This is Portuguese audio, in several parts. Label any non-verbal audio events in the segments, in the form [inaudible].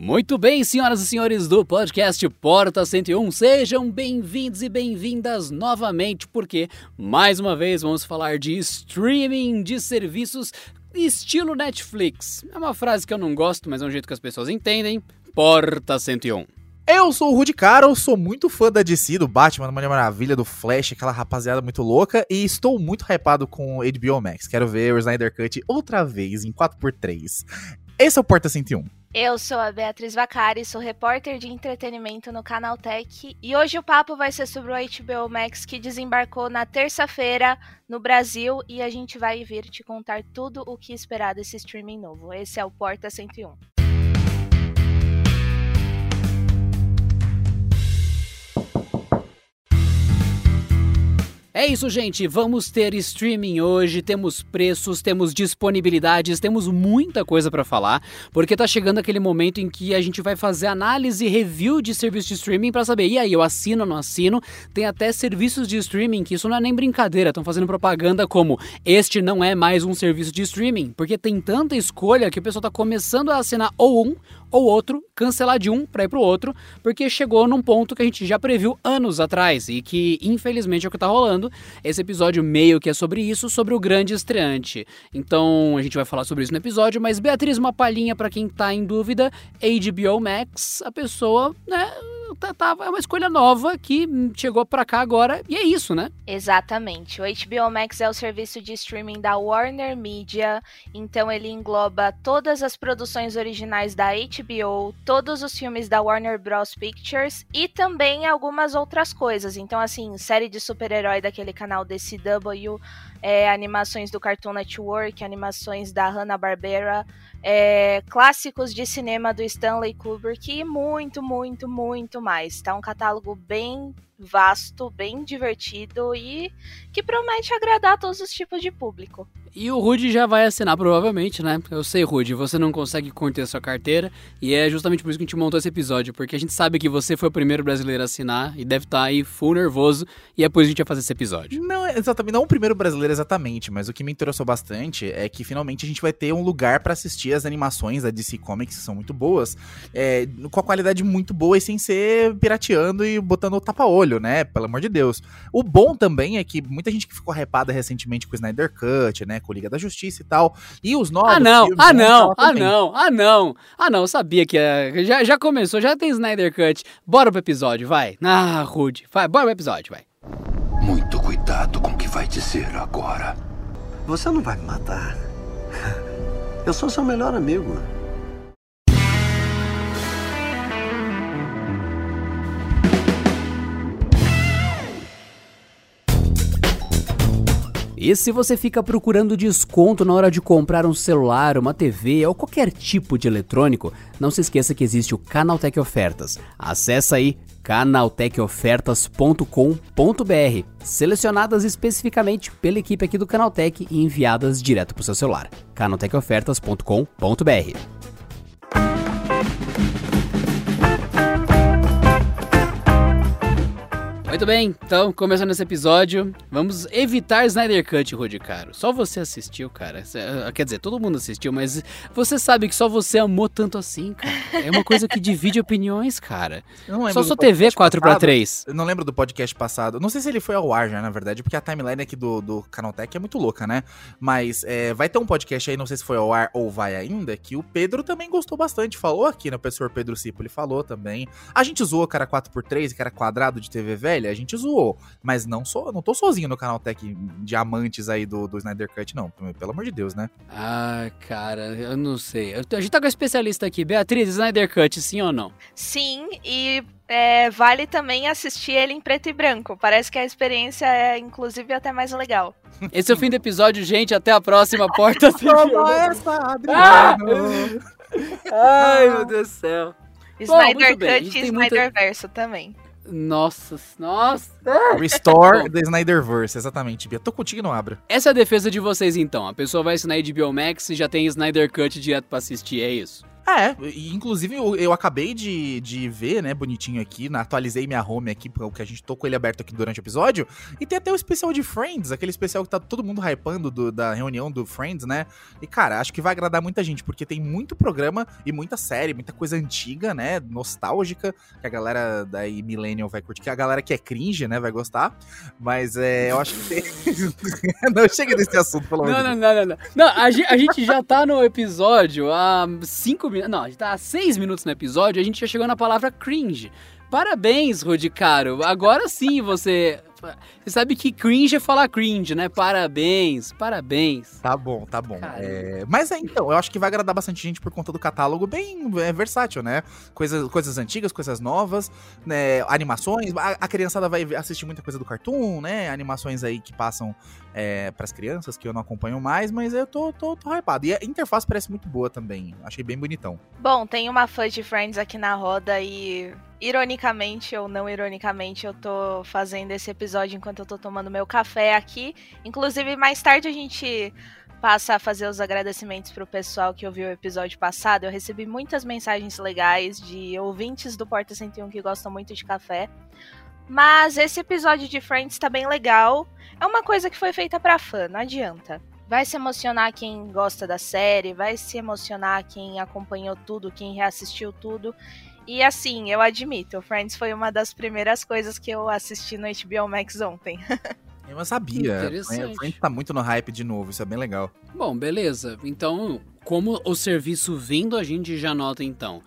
Muito bem, senhoras e senhores do podcast Porta 101, sejam bem-vindos e bem-vindas novamente, porque mais uma vez vamos falar de streaming de serviços estilo Netflix. É uma frase que eu não gosto, mas é um jeito que as pessoas entendem. Porta 101. Eu sou o Rudy Caro, sou muito fã da DC, do Batman, da Mulher Maravilha, do Flash, aquela rapaziada muito louca, e estou muito hypado com HBO Max. Quero ver o Snyder Cut outra vez, em 4x3. Esse é o Porta 101. Eu sou a Beatriz Vacari, sou repórter de entretenimento no Canal Tech e hoje o papo vai ser sobre o HBO Max que desembarcou na terça-feira no Brasil e a gente vai vir te contar tudo o que esperar desse streaming novo. Esse é o Porta 101. É isso, gente. Vamos ter streaming hoje. Temos preços, temos disponibilidades, temos muita coisa para falar, porque tá chegando aquele momento em que a gente vai fazer análise e review de serviços de streaming para saber, e aí, eu assino ou não assino? Tem até serviços de streaming que isso não é nem brincadeira, estão fazendo propaganda como este não é mais um serviço de streaming, porque tem tanta escolha que o pessoal tá começando a assinar ou um ou outro, cancelar de um para ir pro outro, porque chegou num ponto que a gente já previu anos atrás e que infelizmente é o que tá rolando. Esse episódio meio que é sobre isso, sobre o grande estreante. Então a gente vai falar sobre isso no episódio, mas Beatriz, uma palhinha para quem tá em dúvida, HBO Max, a pessoa, né, tá, tá, é uma escolha nova que chegou para cá agora e é isso, né? Exatamente. O HBO Max é o serviço de streaming da Warner Media, então ele engloba todas as produções originais da HBO, todos os filmes da Warner Bros Pictures e também algumas outras coisas. Então, assim, série de super-herói daquele canal DCW, é, animações do Cartoon Network, animações da Hanna-Barbera, é, clássicos de cinema do Stanley Kubrick e muito, muito, muito mais. Tá um catálogo bem vasto, bem divertido e que promete agradar a todos os tipos de público. E o Rude já vai assinar provavelmente, né? Eu sei, Rude, você não consegue conter sua carteira e é justamente por isso que a gente montou esse episódio, porque a gente sabe que você foi o primeiro brasileiro a assinar e deve estar tá aí full nervoso e é por isso que a gente vai fazer esse episódio. Não, exatamente, não o primeiro brasileiro exatamente, mas o que me interessou bastante é que finalmente a gente vai ter um lugar para assistir as animações da DC Comics, que são muito boas, é, com a qualidade muito boa e sem ser pirateando e botando o tapa-olho, né? Pelo amor de Deus. O bom também é que muita gente que ficou repada recentemente com o Snyder Cut, né? Com Liga da Justiça e tal. E os novos. Ah, não, ah, não, ah, não, ah, não. Ah, não, eu sabia que uh, já, já começou, já tem Snyder Cut. Bora pro episódio, vai. Ah, Rude, vai, bora pro episódio, vai. Muito cuidado com o que vai dizer agora. Você não vai me matar. Eu sou seu melhor amigo. E se você fica procurando desconto na hora de comprar um celular, uma TV ou qualquer tipo de eletrônico, não se esqueça que existe o Canaltech Ofertas. Acesse aí canaltechofertas.com.br, selecionadas especificamente pela equipe aqui do Canaltech e enviadas direto para o seu celular. canaltechofertas.com.br. Muito bem, então, começando esse episódio, vamos evitar Snyder Cut, Rudy Caro. Só você assistiu, cara. Ah, quer dizer, todo mundo assistiu, mas você sabe que só você amou tanto assim, cara. É uma coisa que divide opiniões, cara. só sua TV 4 para 3 Eu não lembro do podcast passado. Não sei se ele foi ao ar já, na verdade, porque a timeline aqui do, do Canaltech é muito louca, né? Mas é, vai ter um podcast aí, não sei se foi ao ar ou vai ainda, que o Pedro também gostou bastante. Falou aqui, né? O professor Pedro Cipo, ele falou também. A gente zoou cara 4x3, cara quadrado de TV velha a gente zoou. Mas não sou, não tô sozinho no canal Tech Diamantes aí do, do Snyder Cut, não. Pelo amor de Deus, né? Ah, cara, eu não sei. A gente tá com a especialista aqui. Beatriz, Snyder Cut, sim ou não? Sim, e é, vale também assistir ele em preto e branco. Parece que a experiência é, inclusive, até mais legal. Esse é o fim do episódio, gente. Até a próxima [laughs] porta. Toma essa, Adriano! Ah! Ai, meu Deus do céu. Snyder Bom, Cut e Snyder muita... Verso também. Nossa, nossa. Restore the Snyderverse, exatamente, Bia. Tô contigo não abra. Essa é a defesa de vocês então. A pessoa vai assinar HBO Max e já tem Snyder Cut direto pra assistir, é isso. É, e, inclusive eu, eu acabei de, de ver, né, bonitinho aqui, na, atualizei minha home aqui, porque a gente tocou ele aberto aqui durante o episódio, e tem até o especial de Friends, aquele especial que tá todo mundo hypando do, da reunião do Friends, né? E cara, acho que vai agradar muita gente, porque tem muito programa e muita série, muita coisa antiga, né, nostálgica, que a galera daí Millennial vai curtir, que a galera que é cringe, né, vai gostar, mas é, eu acho que tem... [laughs] não chega nesse assunto, pelo Não, amor de não, não, não, não. Não, a gente, a gente já tá no episódio há cinco minutos. Não, a gente tá há seis minutos no episódio, a gente já chegou na palavra cringe. Parabéns, Rudy Caro. Agora sim você. Você sabe que cringe é falar cringe, né? Parabéns, parabéns. Tá bom, tá bom. É, mas é, então, eu acho que vai agradar bastante gente por conta do catálogo bem é, versátil, né? Coisas, coisas antigas, coisas novas, né? Animações. A, a criançada vai assistir muita coisa do Cartoon, né? Animações aí que passam é, pras crianças, que eu não acompanho mais, mas eu tô, tô, tô hypado. E a interface parece muito boa também. Achei bem bonitão. Bom, tem uma fã de Friends aqui na roda e, ironicamente ou não ironicamente, eu tô fazendo esse episódio enquanto eu tô tomando meu café aqui. Inclusive, mais tarde a gente passa a fazer os agradecimentos pro pessoal que ouviu o episódio passado. Eu recebi muitas mensagens legais de ouvintes do Porta 101 que gostam muito de café. Mas esse episódio de Friends tá bem legal. É uma coisa que foi feita pra fã, não adianta. Vai se emocionar quem gosta da série, vai se emocionar quem acompanhou tudo, quem reassistiu tudo. E assim, eu admito, Friends foi uma das primeiras coisas que eu assisti no HBO Max ontem. [laughs] Eu sabia. Interessante. Gente tá muito no hype de novo, isso é bem legal. Bom, beleza. Então, como o serviço vindo, a gente já nota então.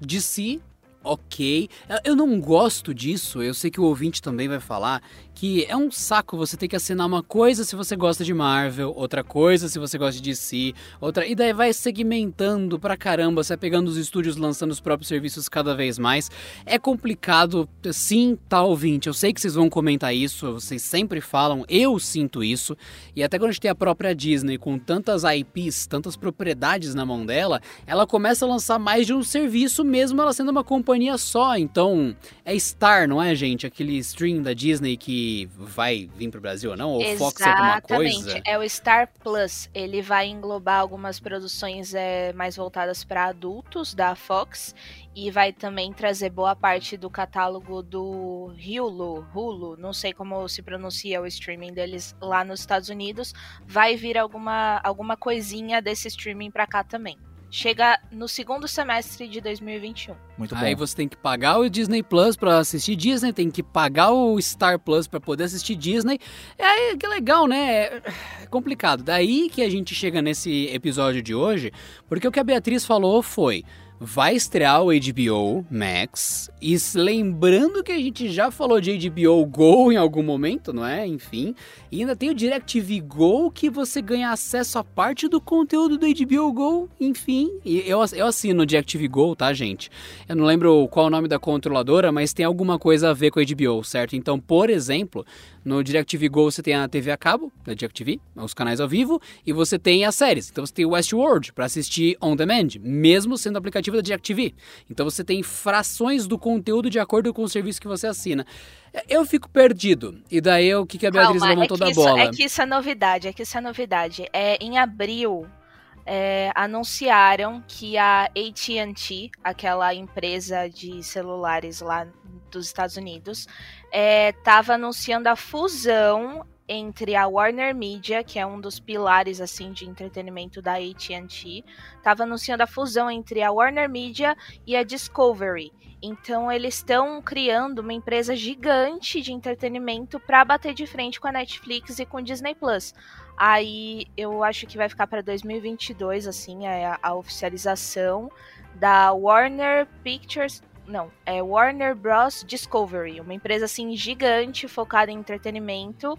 De si, ok. Eu- não gosto disso, eu sei que o ouvinte também vai falar, que é um saco você ter que assinar uma coisa se você gosta de Marvel, outra coisa se você gosta de DC, outra. E daí vai segmentando pra caramba, você vai pegando os estúdios lançando os próprios serviços cada vez mais. É complicado, sim, tá ouvinte. Eu sei que vocês vão comentar isso, vocês sempre falam, eu sinto isso. E até quando a gente tem a própria Disney com tantas IPs, tantas propriedades na mão dela, ela começa a lançar mais de um serviço, mesmo ela sendo uma companhia só. Então, é Star, não é, gente? Aquele stream da Disney que vai vir pro Brasil ou não? Ou Fox alguma coisa? É o Star Plus. Ele vai englobar algumas produções é, mais voltadas para adultos da Fox e vai também trazer boa parte do catálogo do Hulu, Hulu, não sei como se pronuncia o streaming deles lá nos Estados Unidos. Vai vir alguma, alguma coisinha desse streaming para cá também. Chega no segundo semestre de 2021. Muito bom. Aí você tem que pagar o Disney Plus pra assistir Disney, tem que pagar o Star Plus pra poder assistir Disney. É aí que legal, né? É é complicado. Daí que a gente chega nesse episódio de hoje, porque o que a Beatriz falou foi. Vai estrear o HBO Max. E lembrando que a gente já falou de HBO Go em algum momento, não é? Enfim. E ainda tem o DirecTV Go que você ganha acesso a parte do conteúdo do HBO Go. Enfim. E eu, eu assino o DirecTV Go, tá, gente? Eu não lembro qual o nome da controladora, mas tem alguma coisa a ver com a HBO, certo? Então, por exemplo, no DirecTV Go você tem a TV a cabo, da DirecTV, os canais ao vivo, e você tem as séries. Então você tem o Westworld para assistir on demand, mesmo sendo aplicativo da DirecTV. Então você tem frações do conteúdo de acordo com o serviço que você assina. Eu fico perdido. E daí o que, que a Beatriz Calma, levantou é da isso, bola? É que isso é novidade, é que isso é novidade. É, em abril, é, anunciaram que a AT&T, aquela empresa de celulares lá dos Estados Unidos, estava anunciando a fusão entre a Warner Media, que é um dos pilares assim de entretenimento da AT&T, estava anunciando a fusão entre a Warner Media e a Discovery. Então eles estão criando uma empresa gigante de entretenimento para bater de frente com a Netflix e com o Disney Plus. Aí eu acho que vai ficar para 2022 assim é a, a oficialização da Warner Pictures, não, é Warner Bros Discovery, uma empresa assim gigante focada em entretenimento.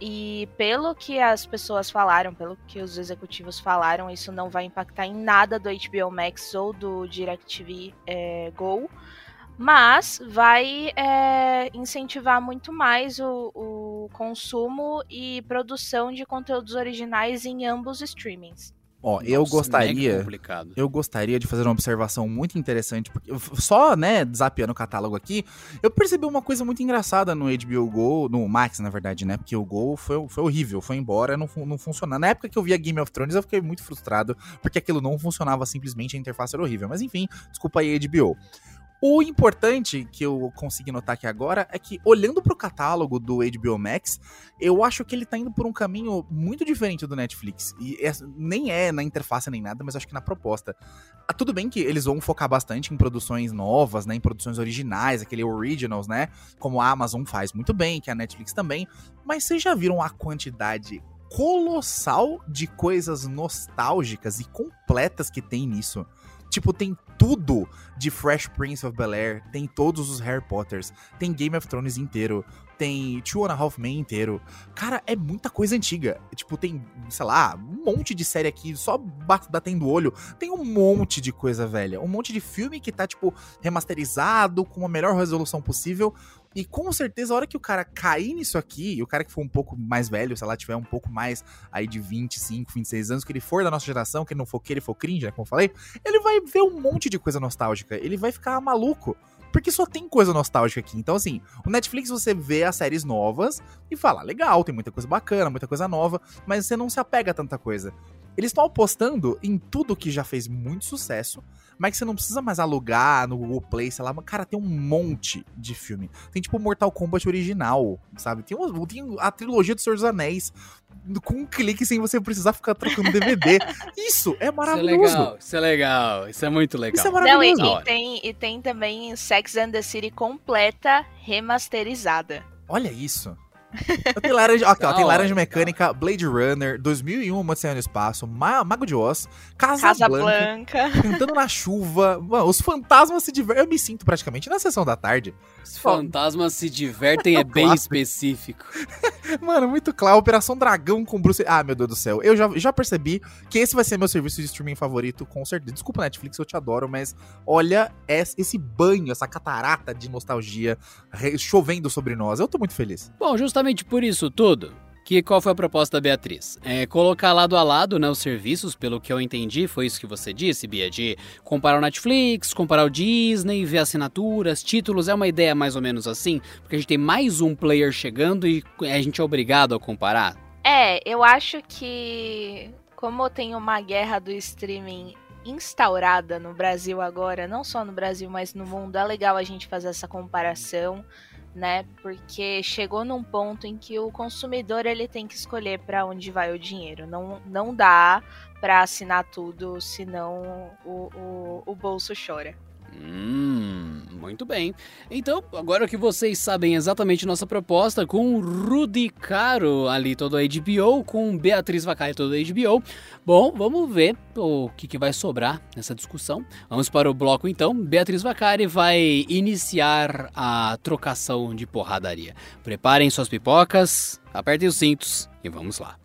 E pelo que as pessoas falaram, pelo que os executivos falaram, isso não vai impactar em nada do HBO Max ou do DirecTV é, Go mas vai é, incentivar muito mais o, o, consumo e produção de conteúdos originais em ambos os streamings. Ó, eu Nossa, gostaria. mega complicado. Eu gostaria de fazer uma observação muito interessante, porque eu- só, né, desafiando o catálogo aqui, eu percebi uma coisa muito engraçada no HBO Go, no Max, na verdade, né? Porque o Go foi, foi horrível, foi embora, não, não funcionava. Na época que eu via Game of Thrones, eu fiquei muito frustrado, porque aquilo não funcionava simplesmente, a interface era horrível. Mas enfim, desculpa aí, HBO. O importante que eu consegui notar aqui agora é que, olhando pro catálogo do HBO Max, eu acho que ele tá indo por um caminho muito diferente do Netflix. E é- nem é na interface nem nada, mas acho que na proposta. Ah, Tudo bem que eles vão focar bastante em produções novas, né? Em produções originais, aquele originals, né? Como a Amazon faz muito bem, que a Netflix também. Mas vocês já viram a quantidade colossal de coisas nostálgicas e completas que tem nisso? Tipo, tem tudo de Fresh Prince of Bel-Air, tem todos os Harry Potters, tem Game of Thrones inteiro, tem Two and a Half Men inteiro. Cara, é muita coisa antiga. Tipo, tem, sei lá, um monte de série aqui, só ba- batendo o olho. Tem um monte de coisa velha. Um monte de filme que tá, tipo, remasterizado, com a melhor resolução possível. E com certeza, a hora que o cara cair nisso aqui, e o cara que for um pouco mais velho, sei lá, tiver um pouco mais aí de 25, 26 anos, que ele for da nossa geração, que ele não for que ele for cringe, né, como eu falei, ele vai ver um monte de coisa nostálgica. Ele vai ficar maluco. Porque só tem coisa nostálgica aqui. Então, assim, o Netflix você vê as séries novas e fala, legal, tem muita coisa bacana, muita coisa nova, mas você não se apega a tanta coisa. Eles estão apostando em tudo que já fez muito sucesso, mas que você não precisa mais alugar no Google Play, sei lá. Mas, cara, tem um monte de filme. Tem tipo Mortal Kombat original, sabe? Tem, um- tem a trilogia do Senhor dos Anéis com um clique sem você precisar ficar trocando DVD. [laughs] Isso é Isso é maravilhoso. legal, isso é legal, isso é muito legal. Isso é Não, e, maravilhoso. Da hora. e tem, e tem também Sex and the City completa remasterizada. Olha isso. Tem laranja, aqui, ó, tem laranja mecânica, Blade Runner, 2001, Uma Odisseia no Espaço, Ma- Mago de Oz, Casa, Casa Blanca, Blanca. Cantando na Chuva. Mano, os fantasmas se divertem. Eu me sinto praticamente na sessão da tarde. Os fantasmas se divertem é É bem clássico. específico. [laughs] Mano, muito claro. Operação Dragão com Bruce. Ah, meu Deus do céu. Eu já, já percebi que esse vai ser meu serviço de streaming favorito, com certeza. Desculpa, Netflix, eu te adoro, mas olha es- esse banho, essa catarata de nostalgia chovendo sobre nós. Eu tô muito feliz. Bom, justamente por isso tudo, que qual foi a proposta da Beatriz? É colocar lado a lado né, os serviços, pelo que eu entendi, foi isso que você disse, Bia, de comparar o Netflix, comparar o Disney, ver assinaturas, títulos, é uma ideia mais ou menos assim, porque a gente tem mais um player chegando e a gente é obrigado a comparar. É, eu acho que como tem uma guerra do streaming instaurada no Brasil agora, não só no Brasil, mas no mundo, é legal a gente fazer essa comparação, né? Porque chegou num ponto em que o consumidor ele tem que escolher para onde vai o dinheiro. Não, não dá para assinar tudo, senão o, o, o bolso chora. Hum, muito bem. Então, agora que vocês sabem exatamente nossa proposta, com Rudy Caro ali todo a HBO, com Beatriz Vacai todo a HBO, bom, vamos ver o que, que vai sobrar nessa discussão. Vamos para o bloco então. Beatriz Vacari vai iniciar a trocação de porradaria. Preparem suas pipocas, apertem os cintos e vamos lá.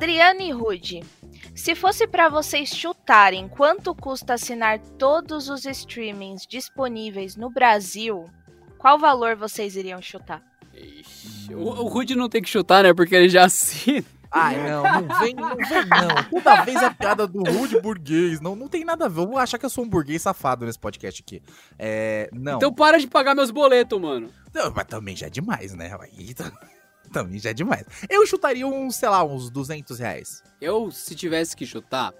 Adriane e Rude, se fosse para vocês chutarem quanto custa assinar todos os streamings disponíveis no Brasil, qual valor vocês iriam chutar? Ixi, o, o Rudy não tem que chutar, né? Porque ele já assina. Ai, não, não vem, não vem, não. Toda vez a piada do rude burguês. Não, não tem nada a ver. Eu vou achar que eu sou um burguês safado nesse podcast aqui. É. Não. Então para de pagar meus boletos, mano. Não, mas também já é demais, né? Aí tá- [laughs] também já é demais. Eu chutaria uns, sei lá, uns 200 reais. Eu, se tivesse que chutar,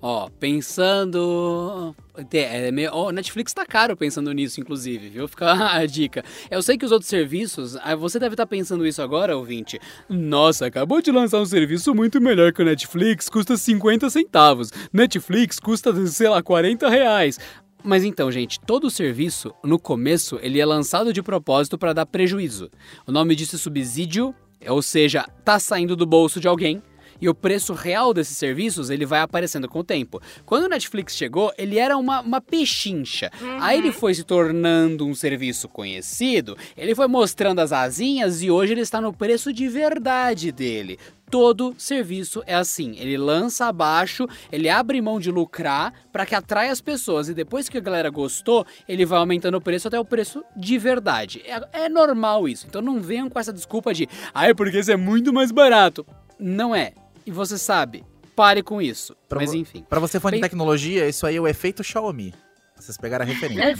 ó, pensando. É, meio- ó, Netflix tá caro pensando nisso, inclusive, viu? Fica [laughs] a dica. Eu sei que os outros serviços. ah, Você deve estar pensando isso agora, ouvinte. Nossa, acabou de lançar um serviço muito melhor que o Netflix, custa 50 centavos. Netflix custa, sei lá, 40 reais. Mas então, gente, todo o serviço, no começo, ele é lançado de propósito para dar prejuízo. O nome disso é subsídio, ou seja, tá saindo do bolso de alguém E o preço real desses serviços, ele vai aparecendo com o tempo. Quando o Netflix chegou, ele era uma, uma pechincha. Uhum. Aí ele foi se tornando um serviço conhecido, ele foi mostrando as asinhas e hoje ele está no preço de verdade dele. Todo serviço é assim. Ele lança abaixo, ele abre mão de lucrar para que atraia as pessoas. E depois que a galera gostou, ele vai aumentando o preço até o preço de verdade. É, é normal isso. Então não venham com essa desculpa de, ah, é porque isso é muito mais barato. Não é. E você sabe. Pare com isso. Pra Mas enfim. Pra você fã de tecnologia, isso aí é o efeito Xiaomi. Vocês pegaram a referência.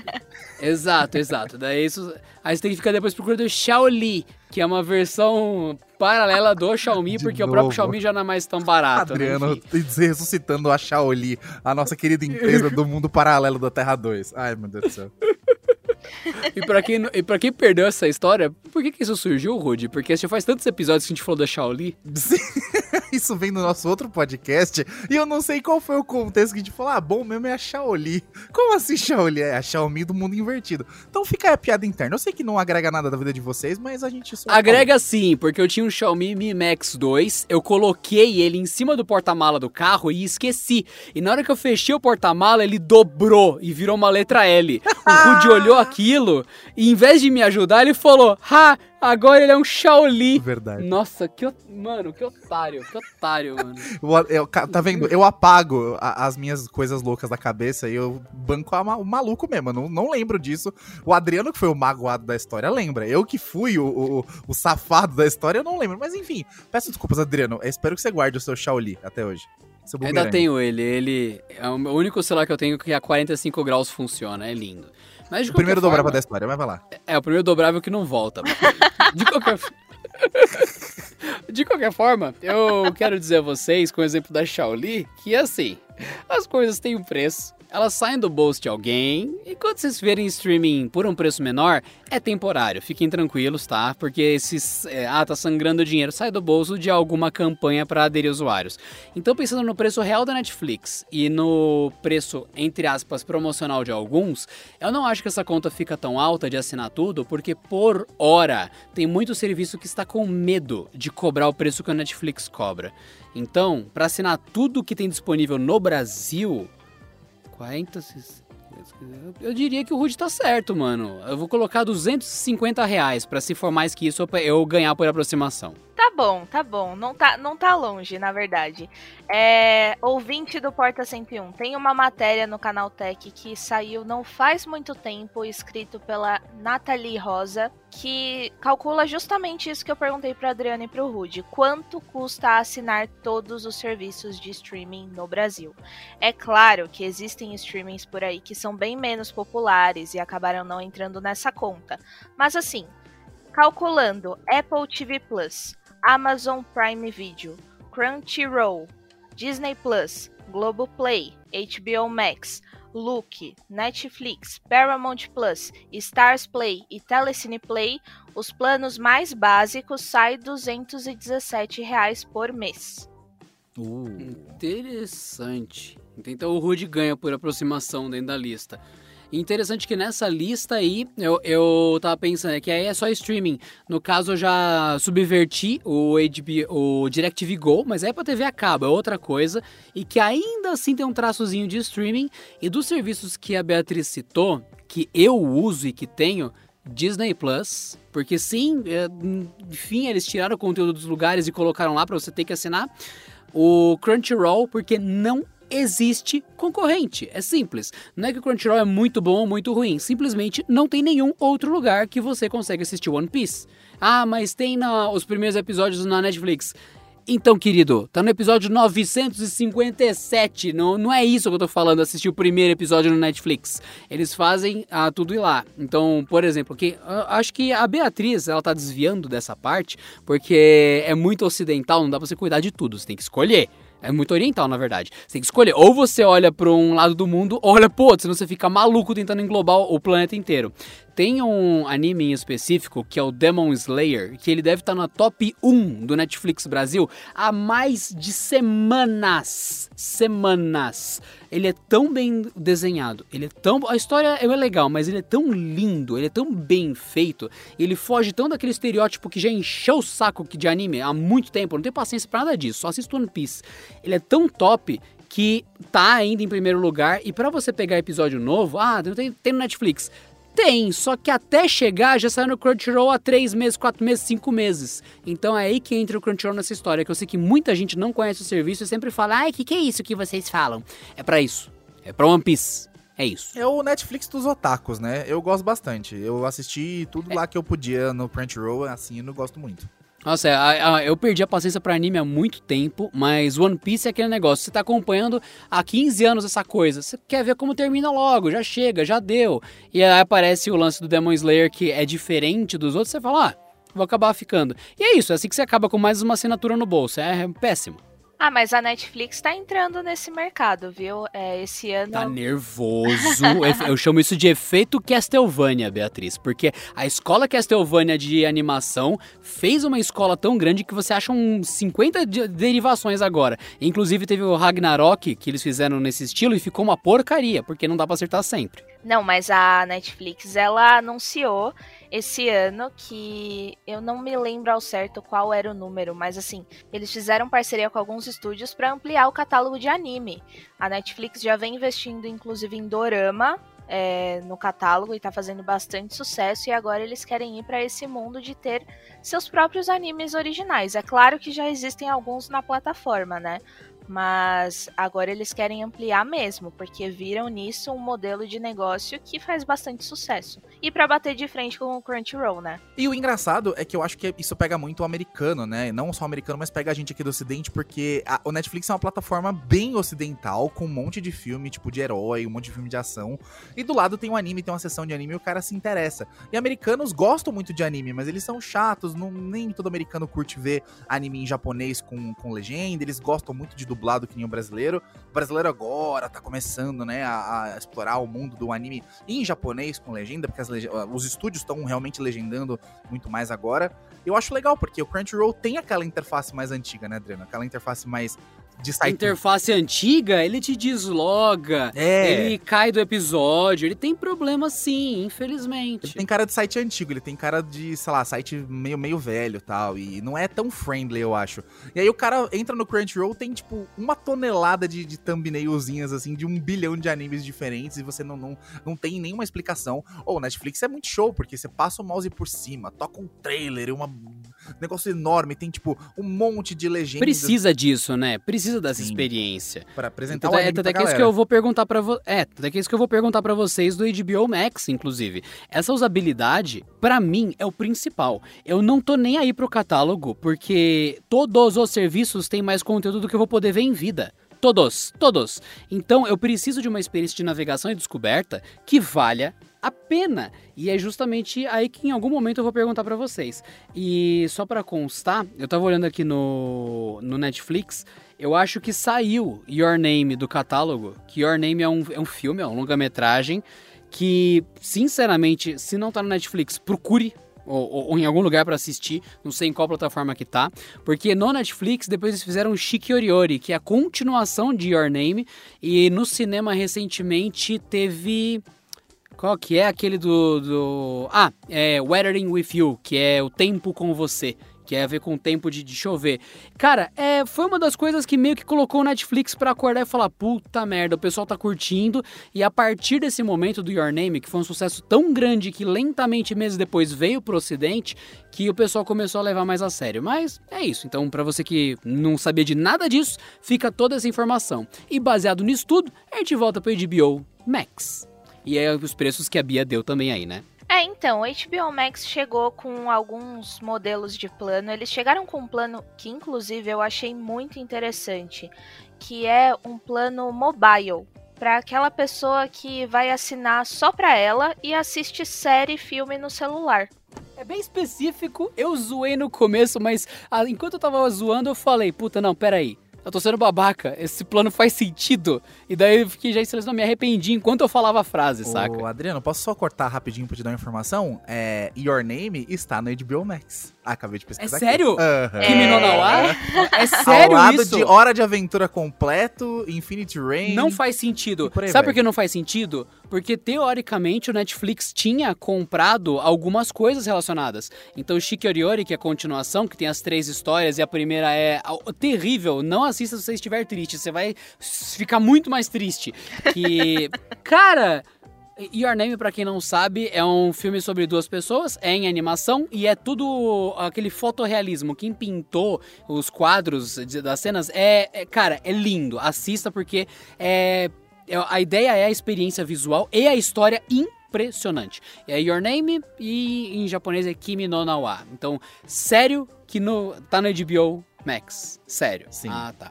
[laughs] Exato, exato. Daí isso. Aí você tem que ficar depois procurando o Xiaoli, que é uma versão paralela do Xiaomi, De porque o novo. próprio Xiaomi já não é mais tão barato. né? Adriano Enfim. ressuscitando a Xiaoli, a nossa querida empresa do mundo paralelo da Terra 2. Ai, meu Deus do céu. E pra, quem, e pra quem perdeu essa história, por que, que isso surgiu, Rude? Porque já faz tantos episódios que a gente falou da Xiaoli. [laughs] Isso vem do nosso outro podcast e eu não sei qual foi o contexto que a gente falou. Ah, bom mesmo é a Xiaoli. [laughs] Como assim Xiaoli? É a Xiaomi do mundo invertido. Então fica aí a piada interna. Eu sei que não agrega nada da vida de vocês, mas a gente só. Agrega sim, porque eu tinha um Xiaomi Mi Max 2, eu coloquei ele em cima do porta-mala do carro e esqueci. E na hora que eu fechei o porta-mala, ele dobrou e virou uma letra L. O [laughs] Rude olhou aquilo e em vez de me ajudar, ele falou: Ha, agora ele é um Xiaoli. Verdade. Nossa, que. Mano, que otário, que otário, mano. [laughs] Eu- tá vendo? Eu apago a- as minhas coisas loucas da cabeça e eu banco a o maluco mesmo. Eu não, não lembro disso. O Adriano, que foi o magoado da história, lembra. Eu que fui o, o- o safado da história, eu não lembro. Mas enfim, peço desculpas, Adriano. Eu espero que você guarde o seu Shaoli até hoje. Seu Ainda tenho ele, ele é o único celular que eu tenho que a 45 graus funciona, é lindo. Mas O primeiro qualquer dobrável forma- da história, mas vai lá. É, o primeiro dobrável que não volta. [laughs] De qualquer [laughs] De qualquer forma, eu quero dizer a vocês, com o exemplo da Shaoli, que assim, as coisas têm um preço. Elas saem do bolso de alguém e quando vocês verem streaming por um preço menor, é temporário. Fiquem tranquilos, tá? Porque esses. é, ah, tá sangrando dinheiro, sai do bolso de alguma campanha para aderir usuários. Então, pensando no preço real da Netflix e no preço, entre aspas, promocional de alguns, eu não acho que essa conta fica tão alta de assinar tudo, porque por hora tem muito serviço que está com medo de cobrar o preço que a Netflix cobra. Então, para assinar tudo que tem disponível no Brasil, 40. Eu diria que o Rude tá certo, mano. Eu vou colocar 250 reais pra se for mais que isso eu ganhar por aproximação. Tá bom, tá bom. Não tá, não tá longe, na verdade. É, ouvinte do Porta 101, tem uma matéria no canal Tech que saiu não faz muito tempo, escrito pela Nathalie Rosa, que calcula justamente isso que eu perguntei pra Adriana e pro Rude. Quanto custa assinar todos os serviços de streaming no Brasil? É claro que existem streamings por aí que são bem menos populares e acabaram não entrando nessa conta. Mas assim, calculando Apple TV Plus, Amazon Prime Video, Crunchyroll, Disney Plus, Globoplay, HBO Max, Look, Netflix, Paramount Plus, Stars Play e Telecine Play, os planos mais básicos saem 217 reais por mês. Interessante. Então o Rude ganha por aproximação dentro da lista. Interessante que nessa lista aí, eu, eu tava pensando é que aí é só streaming. No caso, eu já subverti o, HBO, o DirecTV Go, mas é pra TV a cabo, é outra coisa. E que ainda assim tem um traçozinho de streaming. E dos serviços que a Beatriz citou, que eu uso e que tenho, Disney Plus, porque sim, é, enfim, eles tiraram o conteúdo dos lugares e colocaram lá pra você ter que assinar. O Crunchyroll, porque não existe concorrente. É simples. Não é que o Crunchyroll é muito bom ou muito ruim. Simplesmente não tem nenhum outro lugar que você consegue assistir One Piece. Ah, mas tem na- os primeiros episódios na Netflix. Então, querido, tá no episódio 957. Não, não é isso que eu tô falando, assistir o primeiro episódio no Netflix. Eles fazem ah, tudo ir lá. Então, por exemplo, que, eu acho que a Beatriz, ela tá desviando dessa parte, porque é muito ocidental, não dá pra você cuidar de tudo, você tem que escolher. É muito oriental, na verdade. Você tem que escolher. Ou você olha pra um lado do mundo, ou olha pro outro, senão você fica maluco tentando englobar o planeta inteiro. Tem um anime em específico que é o Demon Slayer, que ele deve estar na top 1 do Netflix Brasil há mais de semanas. Semanas. Ele é tão bem desenhado, ele é tão. A história é legal, mas ele é tão lindo, ele é tão bem feito, ele foge tão daquele estereótipo que já encheu o saco de anime há muito tempo. Não tenho paciência pra nada disso, só assisto One Piece. Ele é tão top que tá ainda em primeiro lugar. E para você pegar episódio novo, ah, tem no Netflix. Tem, só que até chegar já saiu no Crunchyroll há 3 meses, 4 meses, 5 meses. Então é aí que entra o Crunchyroll nessa história, que eu sei que muita gente não conhece o serviço e sempre fala, ai, que que é isso que vocês falam? É para isso. É pra One Piece. É isso. É o Netflix dos otakus, né? Eu gosto bastante. Eu assisti tudo é. lá que eu podia no Crunchyroll, assim, eu gosto muito. Nossa, eu perdi a paciência pra anime há muito tempo, mas One Piece é aquele negócio. Você tá acompanhando há 15 anos essa coisa. Você quer ver como termina logo, já chega, já deu. E aí aparece o lance do Demon Slayer que é diferente dos outros, você fala, ah, vou acabar ficando. E é isso, é assim que você acaba com mais uma assinatura no bolso. É péssimo. Ah, mas a Netflix tá entrando nesse mercado, viu? É, esse ano. Tá nervoso. [laughs] eu chamo isso de efeito Castlevania, Beatriz. Porque a escola Castlevania de animação fez uma escola tão grande que você acha uns 50 derivações agora. Inclusive teve o Ragnarok que eles fizeram nesse estilo e ficou uma porcaria, porque não dá pra acertar sempre. Não, mas a Netflix ela anunciou esse ano que eu não me lembro ao certo qual era o número, mas assim, eles fizeram parceria com alguns estúdios para ampliar o catálogo de anime. A Netflix já vem investindo inclusive em dorama é, no catálogo e tá fazendo bastante sucesso e agora eles querem ir para esse mundo de ter seus próprios animes originais. É claro que já existem alguns na plataforma, né? Mas agora eles querem ampliar mesmo, porque viram nisso um modelo de negócio que faz bastante sucesso. E para bater de frente com o Crunchyroll, né? E o engraçado é que eu acho que isso pega muito o americano, né? Não só o americano, mas pega a gente aqui do ocidente, porque a, o Netflix é uma plataforma bem ocidental, com um monte de filme, tipo de herói, um monte de filme de ação. E do lado tem um anime, tem uma sessão de anime e o cara se interessa. E americanos gostam muito de anime, mas eles são chatos, não, nem todo americano curte ver anime em japonês com, com legenda, eles gostam muito de dublado que nem o brasileiro. O brasileiro agora tá começando, né, a, a explorar o mundo do anime em japonês com legenda, porque os estúdios estão realmente legendando muito mais agora. Eu acho legal, porque o Crunchyroll tem aquela interface mais antiga, né, Adriano? Aquela interface mais de. Interface antiga, ele te desloga, é. ele cai do episódio, ele tem problema sim, infelizmente. Ele tem cara de site antigo, ele tem cara de, sei lá, site meio, meio velho tal, e não é tão friendly, eu acho. E aí o cara entra no Crunchyroll, tem tipo uma tonelada de, de thumbnailzinhas, assim, de um bilhão de animes diferentes, e você não, não, não tem nenhuma explicação. Ou oh, Netflix é muito show, porque você passa o mouse por cima, toca um trailer, uma negócio enorme, tem tipo um monte de legendas. Precisa disso, né? Precisa dessa Sim. experiência. Para apresentar então, o é, até que isso que eu vou perguntar para vo... é, até que isso que eu vou perguntar para vocês do HBO Max, inclusive. Essa usabilidade, para mim, é o principal. Eu não tô nem aí pro catálogo, porque todos os serviços têm mais conteúdo do que eu vou poder ver em vida. Todos, todos. Então eu preciso de uma experiência de navegação e descoberta que valha a pena. E é justamente aí que em algum momento eu vou perguntar para vocês. E só para constar, eu tava olhando aqui no, no Netflix, eu acho que saiu Your Name do catálogo, que Your Name é um, é um filme, é um longa-metragem, que, sinceramente, se não tá no Netflix, procure ou, ou, em algum lugar para assistir, não sei em qual plataforma que tá, porque no Netflix depois eles fizeram Shiki Oriori, que é a continuação de Your Name, e no cinema recentemente teve qual que é aquele do. do... Ah, é Weathering with You, que é o tempo com você. Que é a ver com o tempo de, de chover. Cara, é, foi uma das coisas que meio que colocou o Netflix pra acordar e falar: puta merda, o pessoal tá curtindo. E a partir desse momento do Your Name, que foi um sucesso tão grande que lentamente meses depois veio pro ocidente, que o pessoal começou a levar mais a sério. Mas é isso. Então, para você que não sabia de nada disso, fica toda essa informação. E baseado nisso tudo, a gente volta pro HBO Max. E é os preços que a Bia deu também aí, né? É, então, o HBO Max chegou com alguns modelos de plano. Eles chegaram com um plano que, inclusive, eu achei muito interessante, que é um plano mobile para aquela pessoa que vai assinar só para ela e assiste série e filme no celular. É bem específico. Eu zoei no começo, mas ah, enquanto eu tava zoando, eu falei, puta, não, peraí. Eu tô sendo babaca, esse plano faz sentido. E daí eu fiquei já em silêncio, não me arrependi enquanto eu falava a frase, saca? Ô, Adriano, posso só cortar rapidinho pra te dar uma informação? É, Your Name está no HBO Max. Acabei de É pesquisar. sério? Aqui. Aham. Kimi no Nawa? É Ao sério lado isso? de Hora de Aventura Completo, Infinity Rain. Não faz sentido. Por aí Sabe por que não faz sentido? Porque teoricamente o Netflix tinha comprado algumas coisas relacionadas. Então, Shiki Oriori, que é a continuação, que tem as três histórias, e a primeira é ao- terrível. Não assista se você estiver triste. Você vai ficar muito mais triste. Que. [laughs] Cara. Your Name, pra quem não sabe, é um filme sobre duas pessoas, é em animação e é tudo aquele fotorrealismo. Quem pintou os quadros de- das cenas é, é- cara, é lindo. Assista porque é, é- a ideia é a experiência visual e a história impressionante. É Your Name e em japonês é Kimi no Nawa. Então, sério que no, tá no HBO Max. Sério. Sim. Ah, tá.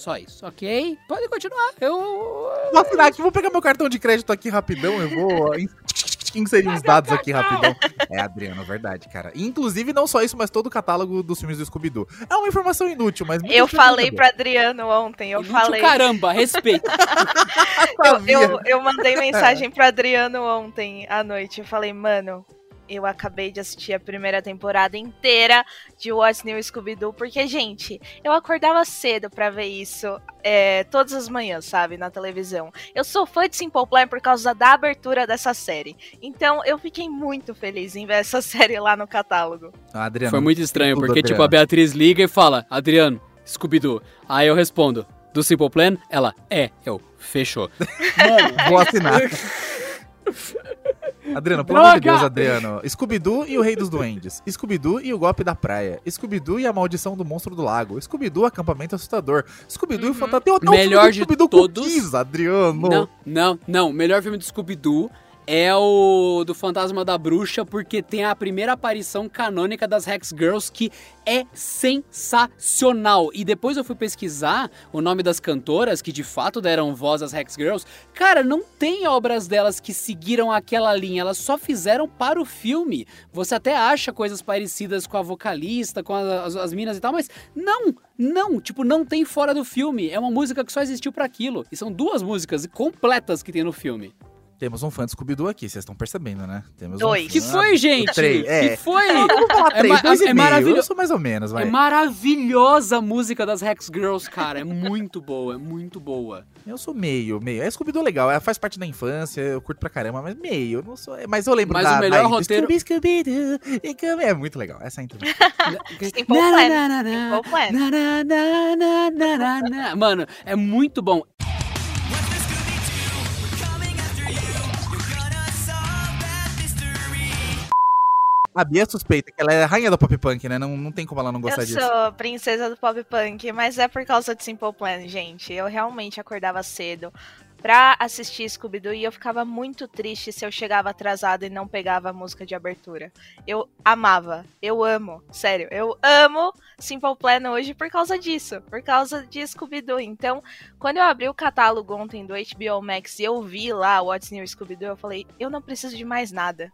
Só isso, ok? Pode continuar. Eu. Vou assinar aqui, vou pegar meu cartão de crédito aqui rapidão, eu vou in- [laughs] inserir uns dados aqui rapidão. É, Adriano, verdade, cara. Inclusive, não só isso, mas todo o catálogo dos filmes do Scooby-Doo. É uma informação inútil, mas... muita Eu falei saber. pra Adriano ontem, eu Inútil falei. Caramba, respeito. [laughs] Eu, eu, eu mandei [laughs] mensagem pro Adriano ontem à noite. Eu falei, mano, eu acabei de assistir a primeira temporada inteira de What's New Scooby-Doo, porque, gente, eu acordava cedo pra ver isso é, todas as manhãs, sabe, na televisão. Eu sou fã de Simple Plan por causa da abertura dessa série. Então, eu fiquei muito feliz em ver essa [laughs] série lá no catálogo. Ah, Adriano, Foi muito estranho, tudo, porque, tipo, a Beatriz liga e fala, Adriano, Scooby-Doo. Aí eu respondo, do Simple Plan? Ela, é. Eu, fechou. [laughs] Vou assinar. [laughs] Adriano, pelo amor de! Deus, Adriano. Scooby-Doo e o Rei dos Duendes. Scooby-Doo e o Golpe da Praia. Scooby-Doo e a Maldição do Monstro do Lago. Scooby-Doo, Acampamento Assustador. Scooby-Doo e o Fantasma. Tem até o Melhor filme do de todos. Cookies, Adriano. Não, não, não. O melhor filme do Scooby-Doo é o do Fantasma da Bruxa, porque tem a primeira aparição canônica das Hex Girls, que é sensacional. E depois eu fui pesquisar o nome das cantoras, que de fato deram voz às Hex Girls. Cara, não tem obras delas que seguiram aquela linha, elas só fizeram para o filme. Você até acha coisas parecidas com a vocalista, com as, as minas e tal, mas não, não, tipo, não tem fora do filme. É uma música que só existiu para aquilo. E são duas músicas completas que tem no filme. Temos um fã de Scooby-Doo aqui, vocês estão percebendo, né? Temos Dois. Um Que foi, gente? Três, é. Que foi? Falar É três, dois é meio. maravilhoso. Mais ou menos, vai. É maravilhosa a música das Hex Girls, cara. É muito boa, é muito boa. Eu sou meio, meio. É Scooby-Doo legal, é, faz parte da infância, eu curto pra caramba, mas meio. Eu não sou, mas eu lembro Mas da, o melhor da- roteiro- Scooby, Scooby-Doo, Scooby- É muito legal, essa é a introdução. Simple Plan. Simple Plan. Na, na, na, na, na, na, na. Mano, é muito bom. A Bia é suspeita que ela é a rainha do pop punk, né? Não, não tem como ela não gostar Eu disso. sou princesa do pop punk, mas é por causa de Simple Plan, gente. Eu realmente acordava cedo pra assistir Scooby-Doo e eu ficava muito triste se eu chegava atrasada e não pegava a música de abertura. Eu amava, eu amo, sério, eu amo Simple Plan hoje por causa disso, por causa de Scooby-Doo. Então, quando eu abri o catálogo ontem do HBO Max e eu vi lá What's New Scooby-Doo, eu falei, eu não preciso de mais nada.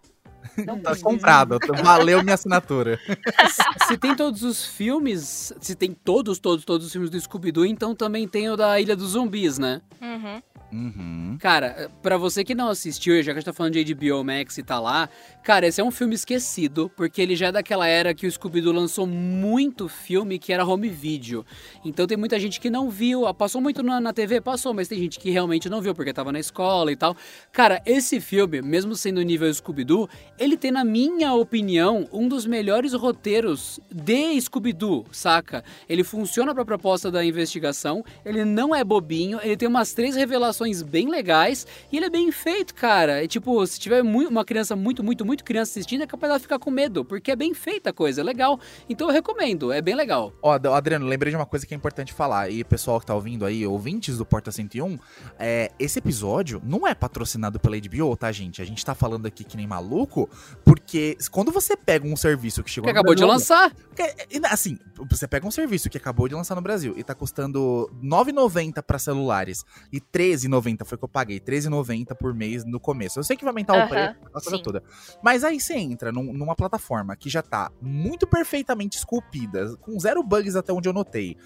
Não Tá comprado, valeu minha assinatura. [laughs] Se tem todos os filmes, se tem todos, todos, todos os filmes do Scooby-Doo, então também tem o da Ilha dos Zumbis, né? Uhum. Uhum. Cara, pra você que não assistiu, já que a gente tá falando de HBO Max e tá lá, cara, esse é um filme esquecido, porque ele já é daquela era que o Scooby-Doo lançou muito filme que era home video. Então tem muita gente que não viu, ah, passou muito na, na TV, passou, mas tem gente que realmente não viu porque tava na escola e tal. Cara, esse filme, mesmo sendo nível Scooby-Doo, ele tem, na minha opinião, um dos melhores roteiros de Scooby-Doo, saca? Ele funciona pra proposta da investigação, ele não é bobinho, ele tem umas três revelações bem legais e ele é bem feito, cara. É tipo, se tiver mui- uma criança muito, muito, muito criança assistindo, é capaz dela ficar com medo, porque é bem feita a coisa, é legal. Então eu recomendo, é bem legal. Ó, Ad- Adriano, lembrei de uma coisa que é importante falar. E pessoal que tá ouvindo aí, ouvintes do Porta 101, é, esse episódio não é patrocinado pela HBO, tá, gente? A gente tá falando aqui que nem maluco, porque quando você pega um serviço que chegou Que acabou de Brasil- lançar. É, e, Assim, você pega um serviço que acabou de lançar no Brasil e tá custando R$ 9,90 pra celulares e R$ 13,90 foi que eu paguei, R$ 13,90 por mês no começo. Eu sei que vai aumentar o Aham, preço, a coisa sim. toda. Mas aí você entra num- numa plataforma que já tá muito perfeitamente esculpida, com zero bugs até onde eu notei.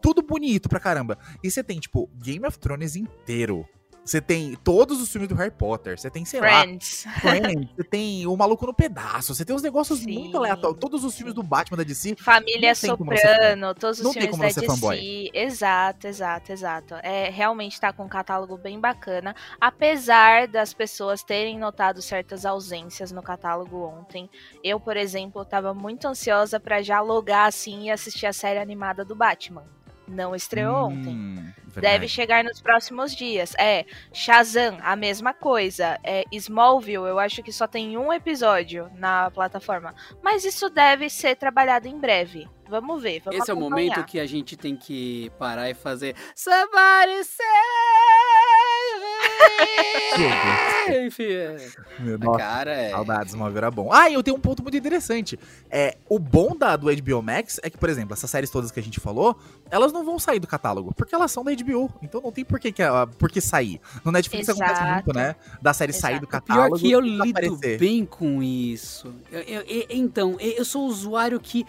tudo bonito pra caramba. E você tem, tipo, Game of Thrones inteiro. Você tem todos os filmes do Harry Potter. Você tem, sei Friends. lá, Friends. Você tem O Maluco no Pedaço. Você tem uns negócios Sim. muito aleatórios. Todos os filmes do Batman da DC. Família Soprano, todos os não filmes da DC. fanboy. Exato, exato, exato. É, realmente tá com um catálogo bem bacana. Apesar das pessoas terem notado certas ausências no catálogo ontem. Eu, por exemplo, tava muito ansiosa pra já logar assim e assistir a série animada do Batman. Não estreou ontem. Hum, Deve verdade. chegar nos próximos dias. É, Shazam, a mesma coisa. É, Smallville, eu acho que só tem um episódio na plataforma. Mas isso deve ser trabalhado em breve. Vamos ver, vamos Esse é o acompanhar. momento que a gente tem que parar e fazer Somebody save! [laughs] Enfim, é. Meu, nossa. cara, é. Saudades, Smallville era bom. Ah, e eu tenho um ponto muito interessante. É, o bom da, do HBO Max é que, por exemplo, essas séries todas que a gente falou, elas não vão sair do catálogo, porque elas são da HBO. Então não tem por que, que ela- por que sair. No Netflix acontece Exato. muito, né? Da série sair Exato. do catálogo. Pior que eu lido aparecer. bem com isso. Eu- eu- eu- então, eu sou usuário que.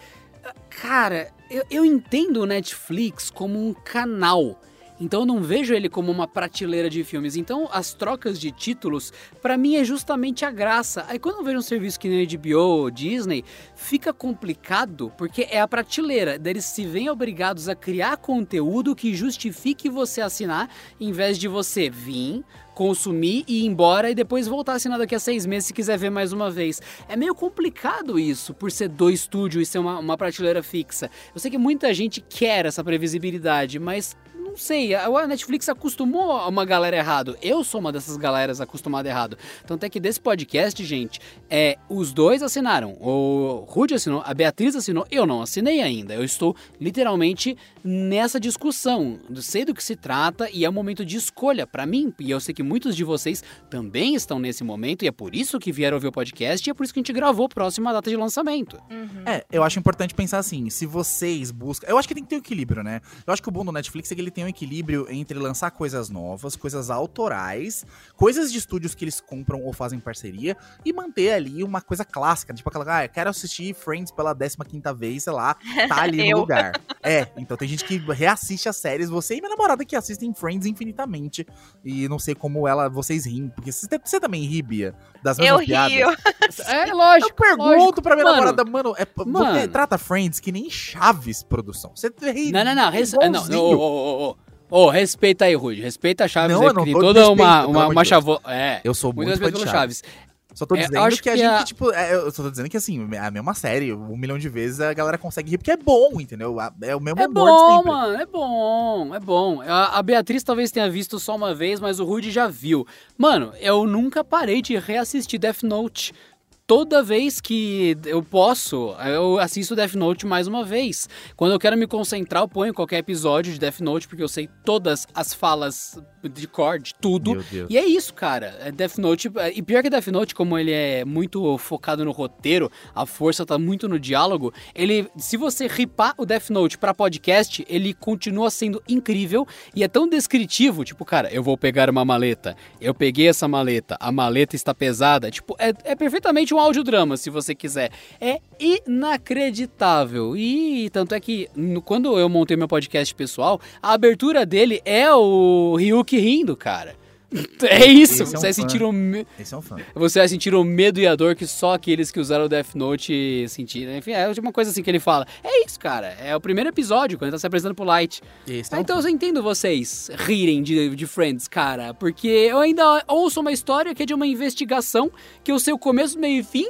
Cara, eu, eu entendo o Netflix como um canal. Então eu não vejo ele como uma prateleira de filmes. Então as trocas de títulos, pra mim, é justamente a graça. Aí quando eu vejo um serviço que nem HBO ou Disney, fica complicado porque é a prateleira. Eles se veem obrigados a criar conteúdo que justifique você assinar, em vez de você vir, consumir e ir embora e depois voltar a assinar daqui a seis meses se quiser ver mais uma vez. É meio complicado isso, por ser do estúdio e ser uma, uma prateleira fixa. Eu sei que muita gente quer essa previsibilidade, mas não sei, a Netflix acostumou uma galera errado. Eu sou uma dessas galeras acostumada errado. Tanto é que desse podcast, gente, é os dois assinaram. O Rude assinou, a Beatriz assinou, eu não assinei ainda. Eu estou literalmente nessa discussão. Sei do que se trata e é um momento de escolha pra mim. E eu sei que muitos de vocês também estão nesse momento e é por isso que vieram ouvir o podcast e é por isso que a gente gravou próxima data de lançamento. Uhum. É, eu acho importante pensar assim, se vocês buscam... Eu acho que tem que ter um equilíbrio, né? Eu acho que o bom do Netflix é que ele tem um equilíbrio entre lançar coisas novas, coisas autorais, coisas de estúdios que eles compram ou fazem parceria, e manter ali uma coisa clássica, tipo aquela, ah, eu quero assistir Friends pela 15ª vez, sei lá, tá ali no [laughs] lugar. É, então tem gente que reassiste as séries, você e minha namorada que assistem Friends infinitamente, e não sei como ela, vocês riem, porque você, você também ri, Bia, das Eu mesmas piadas. rio. É lógico. Eu pergunto lógico. pra minha Mano, namorada, mano, é, você mano. trata Friends que nem Chaves produção. Você ri Não, não, não. Res... Não, não, igualzinho. ô, ô, ô, ô. Ô, respeita aí, Rude. Respeita a Chaves Não, aí, eu não tô toda uma, uma, uma chavo... É, Eu sou muito fã respeito de Chaves. Chaves. Só tô É, dizendo acho que a que gente, a- tipo, é, eu só tô dizendo que assim, a mesma série, um milhão de vezes a galera consegue rir porque é bom, entendeu? A- É o mesmo É humor de bom, sempre. mano, é bom, é bom. A, a Beatriz talvez tenha visto só uma vez, mas o Rude já viu. Mano, eu nunca parei de reassistir Death Note. Toda vez que eu posso, eu assisto Death Note mais uma vez. Quando eu quero me concentrar, eu ponho qualquer episódio de Death Note, porque eu sei todas as falas de cor, de tudo. E é isso, cara. É Death Note. E pior que Death Note, como ele é muito focado no roteiro, a força tá muito no diálogo. Ele, se você ripar o Death Note pra podcast, ele continua sendo incrível e é tão descritivo. Tipo, cara, eu vou pegar uma maleta. Eu peguei essa maleta. A maleta está pesada. Tipo, é, é perfeitamente um audiodrama, se você quiser. É inacreditável. E tanto é que no- quando eu montei meu podcast pessoal, a abertura dele é o Ryuki rindo, cara. [laughs] É isso, Esse é um você vai sentir o me- Esse é um fã. você vai sentir o medo e a dor que só aqueles que usaram o Death Note sentiram. Enfim, é uma coisa assim que ele fala. É isso, cara. É o primeiro episódio, quando ele tá se apresentando pro Light. Esse é um então fã. eu entendo vocês rirem de, de Friends, cara. Porque eu ainda ouço uma história que é de uma investigação que eu sei o começo, meio e fim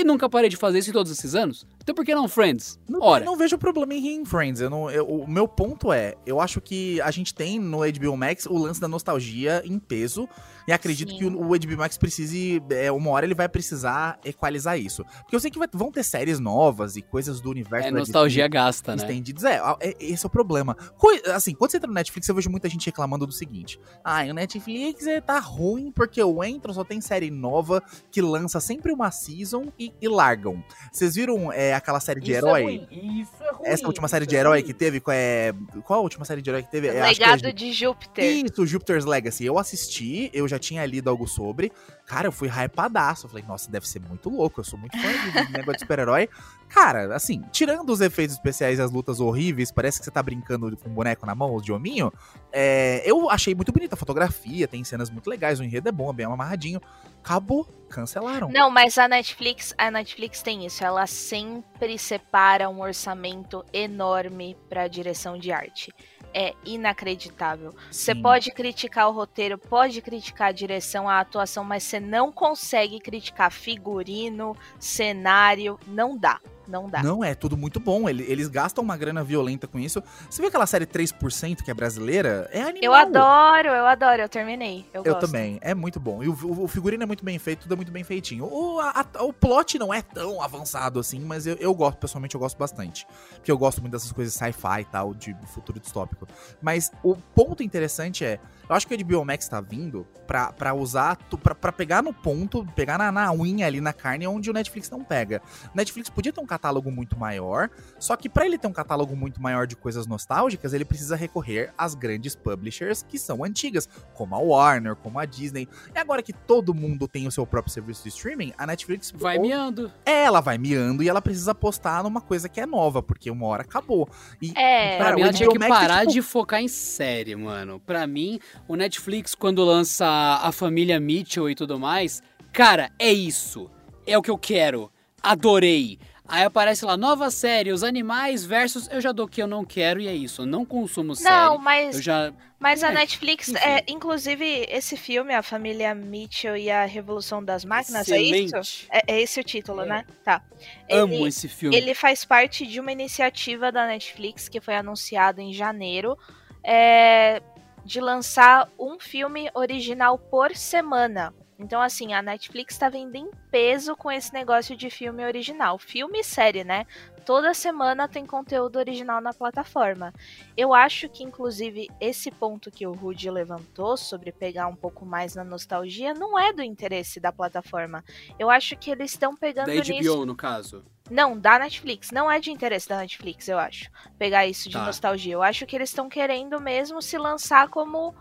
e nunca parei de fazer isso em todos esses anos. Então por que não Friends? Não, Ora. não vejo problema em rir em Friends. Eu não, eu- o meu ponto é, eu acho que a gente tem no HBO Max o lance da nostalgia em peso. E acredito Sim. que o, o HBO Max precise. É, uma hora ele vai precisar equalizar isso. Porque eu sei que vai- vão ter séries novas e coisas do universo É, da nostalgia DC gasta, né? estendidos. É, é, esse é o problema. Coi- assim, quando você entra no Netflix, eu vejo muita gente reclamando do seguinte: ah, o Netflix é, tá ruim porque eu entro, só tem série nova que lança sempre uma season e, e largam. Vocês viram é, aquela série de herói? Isso é ruim. Essa última série de herói que teve, qual é. Qual a última série de herói que teve? É, acho que é Legado Ju- de Júpiter. Isso, Jupiter's Legacy. Eu assisti, eu já tinha lido algo sobre. Cara, eu fui hypadaço. Eu falei, nossa, deve ser muito louco. Eu sou muito fã de, negócio de super-herói. [laughs] Cara, assim, tirando os efeitos especiais e as lutas horríveis, parece que você tá brincando com um boneco na mão, de hominho. É, eu achei muito bonita a fotografia, tem cenas muito legais, o enredo é bom, é bem amarradinho. Acabou, cancelaram. Não, mas a Netflix, a Netflix tem isso, ela sempre separa um orçamento enorme pra direção de arte é inacreditável. Você pode criticar o roteiro, pode criticar a direção, a atuação, mas você não consegue criticar figurino, cenário, não dá. Não dá. Não, é tudo muito bom. Eles gastam uma grana violenta com isso. Você viu aquela série 3% que é brasileira? É animal. Eu adoro, eu adoro. Eu terminei. Eu, eu também. É muito bom. E o, o, figurino é muito bem feito, tudo é muito bem feitinho. O, a, a, o plot não é tão avançado assim, mas eu, eu gosto, pessoalmente, eu gosto bastante. Porque eu gosto muito dessas coisas sci-fi e tal, de futuro distópico. Mas o ponto interessante é eu acho que o HBO Max tá vindo pra, pra usar, pra, pra pegar no ponto, pegar na, na unha ali, na carne, onde o Netflix não pega. O Netflix podia ter um catálogo muito maior, só que para ele ter um catálogo muito maior de coisas nostálgicas, ele precisa recorrer às grandes publishers que são antigas, como a Warner, como a Disney. E agora que todo mundo tem o seu próprio serviço de streaming, a Netflix... Vai ou... miando. É, ela vai miando e ela precisa apostar numa coisa que é nova, porque uma hora acabou. E, é, cara, pra mim ela tinha que Max parar é, tipo... de focar em série, mano. Pra mim, o Netflix, quando lança a família Mitchell e tudo mais, cara, é isso. É o que eu quero. Adorei. Aí aparece lá, nova série, os animais versus. Eu já dou que eu não quero e é isso. Eu não consumo série. Não, mas. Eu já... Mas a é, [laughs] Netflix, é, inclusive, esse filme, A Família Mitchell e a Revolução das Máquinas, Excelente. é isso? É, é, esse o título, é. né? Tá. Amo ele, esse filme. Ele faz parte de uma iniciativa da Netflix que foi anunciada em janeiro. É, de lançar um filme original por semana. Então, assim, a Netflix está vindo em peso com esse negócio de filme original. Filme e série, né? Toda semana tem conteúdo original na plataforma. Eu acho que, inclusive, esse ponto que o Rudy levantou sobre pegar um pouco mais na nostalgia não é do interesse da plataforma. Eu acho que eles estão pegando da HBO, nisso... no caso. Não, da Netflix. Não é de interesse da Netflix, eu acho. Pegar isso de tá. nostalgia. Eu acho que eles estão querendo mesmo se lançar como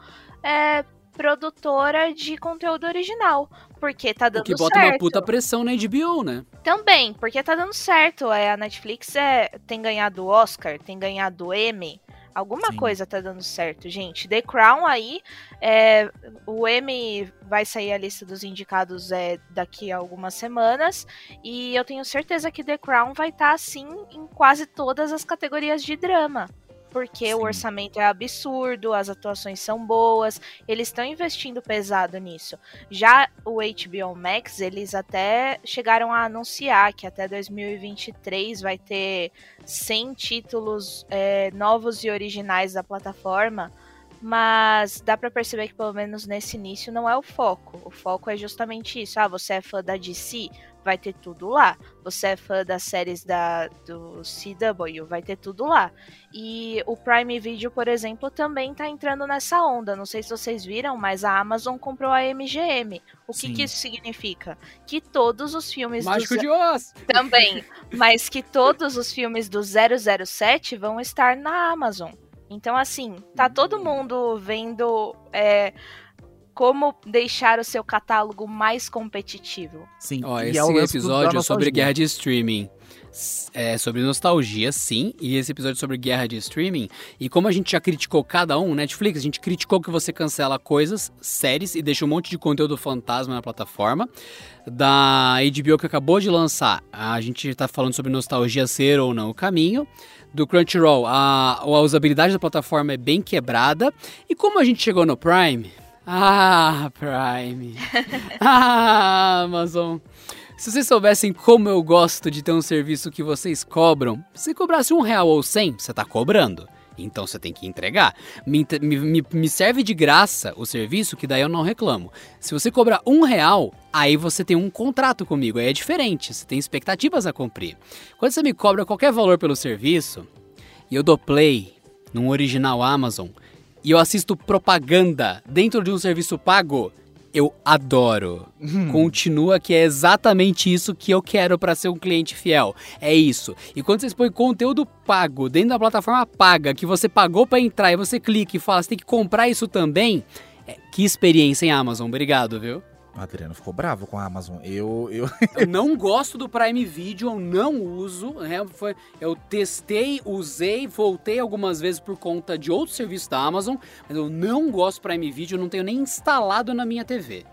é, produtora de conteúdo original. Porque tá dando certo. Que bota uma puta pressão na HBO, né? Também, porque tá dando certo. É, a Netflix é, tem ganhado Oscar, tem ganhado Emmy. Alguma Sim. coisa tá dando certo, gente. The Crown aí, é, o Emmy vai sair a lista dos indicados é, daqui a algumas semanas. E eu tenho certeza que The Crown vai estar, tá, assim, em quase todas as categorias de drama porque Sim. o orçamento é absurdo, as atuações são boas, eles estão investindo pesado nisso. Já o HBO Max, eles até chegaram a anunciar que até 2023 vai ter 100 títulos é, novos e originais da plataforma. Mas dá para perceber que pelo menos nesse início não é o foco. O foco é justamente isso. Ah, você é fã da DC? Vai ter tudo lá. Você é fã das séries da, do CW, vai ter tudo lá. E o Prime Video, por exemplo, também tá entrando nessa onda. Não sei se vocês viram, mas a Amazon comprou a MGM. O que, que isso significa? Que todos os filmes Mágico do... de Oz! Também. [laughs] mas que todos os filmes do 007 vão estar na Amazon. Então, assim, tá todo hum. mundo vendo. É, como deixar o seu catálogo mais competitivo. Sim, Ó, esse é episódio sobre guerra de streaming. É sobre nostalgia, sim, e esse episódio sobre guerra de streaming. E como a gente já criticou cada um, Netflix, a gente criticou que você cancela coisas, séries e deixa um monte de conteúdo fantasma na plataforma. Da HBO que acabou de lançar, a gente tá falando sobre nostalgia ser ou não o caminho do Crunchyroll, a, a usabilidade da plataforma é bem quebrada. E como a gente chegou no Prime, ah, Prime. [laughs] ah, Amazon. Se vocês soubessem como eu gosto de ter um serviço que vocês cobram, se cobrasse um real ou cem, você tá cobrando. Então você tem que entregar. Me, me, me, serve de graça o serviço, que daí eu não reclamo. Se você cobrar um real, aí você tem um contrato comigo. Aí é diferente, você tem expectativas a cumprir. Quando você me cobra qualquer valor pelo serviço, e eu dou play num original Amazon, e eu assisto propaganda dentro de um serviço pago, eu adoro. Hum. Continua que é exatamente isso que eu quero para ser um cliente fiel. É isso. E quando vocês põem conteúdo pago dentro da plataforma paga, que você pagou para entrar e você clica e fala, você tem que comprar isso também. É, que experiência em Amazon. Obrigado, viu? O Adriano ficou bravo com a Amazon. Eu, eu... [laughs] Eu não gosto do Prime Video, eu não uso. né? Foi- Eu testei, usei, voltei algumas vezes por conta de outros serviços da Amazon, mas eu não gosto do Prime Video, não tenho nem instalado na minha TV.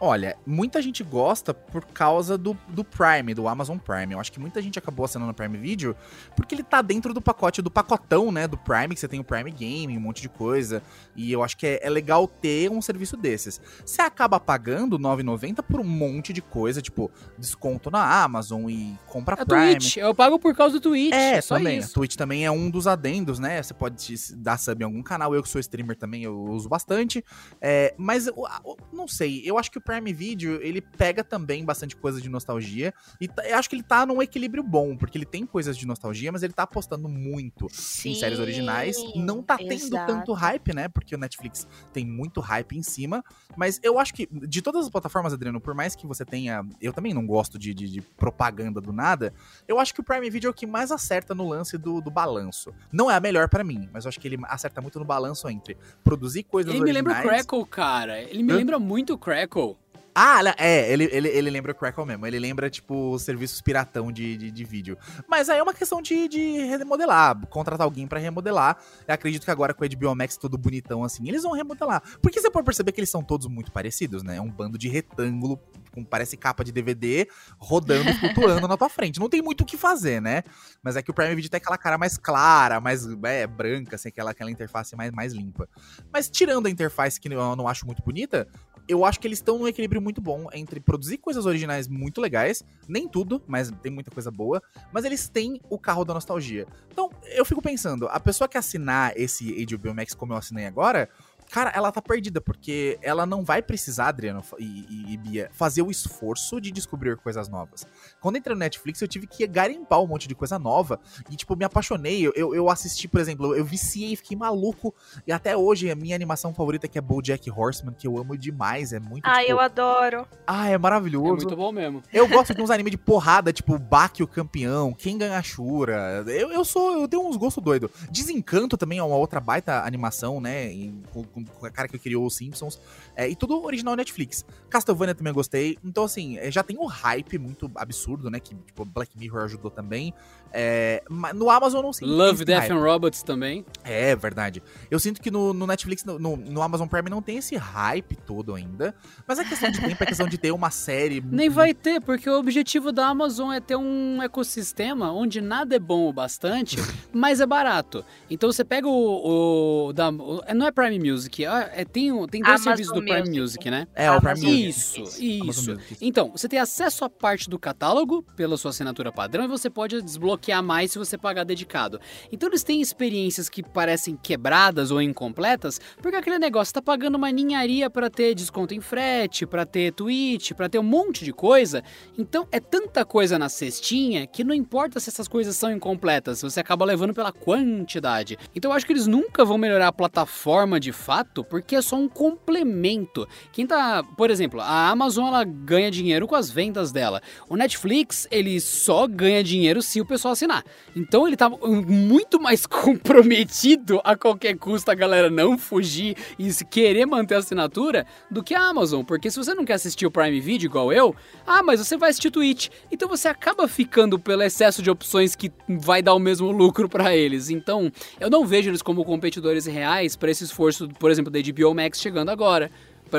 Olha, muita gente gosta por causa do, do Prime, do Amazon Prime. Eu acho que muita gente acabou assinando o Prime Video porque ele tá dentro do pacote, do pacotão, né, do Prime, que você tem o Prime Game, um monte de coisa. E eu acho que é, é legal ter um serviço desses. Você acaba pagando R$ 9,90 por um monte de coisa, tipo, desconto na Amazon e compra A Prime. Twitch, eu pago por causa do Twitch. É, só também. A isso. Twitch também é um dos adendos, né? Você pode dar sub em algum canal. Eu que sou streamer também, eu uso bastante. É, mas eu, eu não sei, eu acho que o Prime Video, ele pega também bastante coisa de nostalgia. E tá- eu acho que ele tá num equilíbrio bom, porque ele tem coisas de nostalgia, mas ele tá apostando muito em séries originais. Não tá tendo exato. tanto hype, né? Porque o Netflix tem muito hype em cima. Mas eu acho que, de todas as plataformas, Adriano, por mais que você tenha. Eu também não gosto de, de- de propaganda do nada. Eu acho que o Prime Video é o que mais acerta no lance do, do balanço. Não é a melhor pra mim, mas eu acho que ele acerta muito no balanço entre produzir coisas Ele me lembra o originais. Crackle, cara. Ele me Hã? lembra muito o Crackle. Ah, é, ele, ele, ele lembra o Crackle mesmo. Ele lembra, tipo, os serviços piratão de, de, de vídeo. Mas aí é uma questão de, de remodelar, contratar alguém pra remodelar. Eu acredito que agora com o HBO Max todo bonitão assim, eles vão remodelar. Porque você pode perceber que eles são todos muito parecidos, né? É um bando de retângulo, com parece capa de DVD, rodando, [laughs] flutuando na tua frente. Não tem muito o que fazer, né? Mas é que o Prime Video tem aquela cara mais clara, mais é, branca, assim, aquela, aquela interface mais, mais limpa. Mas tirando a interface que eu não acho muito bonita, eu acho que eles estão num equilíbrio muito bom entre produzir coisas originais muito legais, nem tudo, mas tem muita coisa boa, mas eles têm o carro da nostalgia. Então, eu fico pensando, a pessoa que assinar esse HBO Max como eu assinei agora, cara, ela tá perdida, porque ela não vai precisar, Adriano e, e- e Bia, fazer o esforço de descobrir coisas novas. Quando eu entrei no Netflix, eu tive que garimpar um monte de coisa nova e, tipo, me apaixonei. Eu, eu, assisti, por exemplo, eu viciei, fiquei maluco e até hoje, a minha animação favorita que é BoJack Horseman, que eu amo demais, é muito, Ah, tipo, eu adoro. ah, é É maravilhoso. muito bom mesmo. Eu gosto de uns animes de porrada, tipo Baki o campeão, quem ganha a Shura. Eu, eu sou, eu tenho uns gostos doidos. Desencanto também é uma outra baita animação, né? e com, com- com a cara que criou os Simpsons. É, e tudo original Netflix. Castlevania também gostei. Então, assim, é, já tem um hype muito absurdo, né? Que, tipo, Black Mirror ajudou também. É, no Amazon eu não sei. Love, Death and Robots também. É verdade. Eu sinto que no, no Netflix, no, no- no Amazon Prime não tem esse hype todo ainda. Mas é questão de tempo, é questão de ter uma série. [laughs] Nem vai ter, porque o objetivo da Amazon é ter um ecossistema onde nada é bom o bastante, [laughs] mas é barato. Então você pega o. o da, o- não é Prime Music, é, é- tem, tem dois Amazon serviços do Prime Music. Music, né? É, o Prime Amazon Music. Isso, Isso. Amazon Music. Então, você tem acesso à parte do catálogo pela sua assinatura padrão e você pode desbloquear mais se você pagar dedicado. Então eles têm experiências que parecem quebradas ou incompletas, porque aquele negócio tá pagando uma ninharia pra ter desconto em frete, pra ter tweet, pra ter um monte de coisa. Então é tanta coisa na cestinha que não importa se essas coisas são incompletas, você acaba levando pela quantidade. Então eu acho que eles nunca vão melhorar a plataforma de fato, porque é só um complemento. Quem tá, por exemplo, a Amazon ela ganha dinheiro com as vendas dela. O Netflix, ele só ganha dinheiro se o pessoal assinar. Então ele tá muito mais [laughs] comprometido a qualquer custo a galera não fugir e querer manter a assinatura do que a Amazon, porque se você não quer assistir o Prime Video igual eu, ah, mas você vai assistir Twitch. Então você acaba ficando pelo excesso de opções que vai dar o mesmo lucro pra eles. Então, eu não vejo eles como competidores reais para esse esforço, por exemplo, da HBO Max chegando agora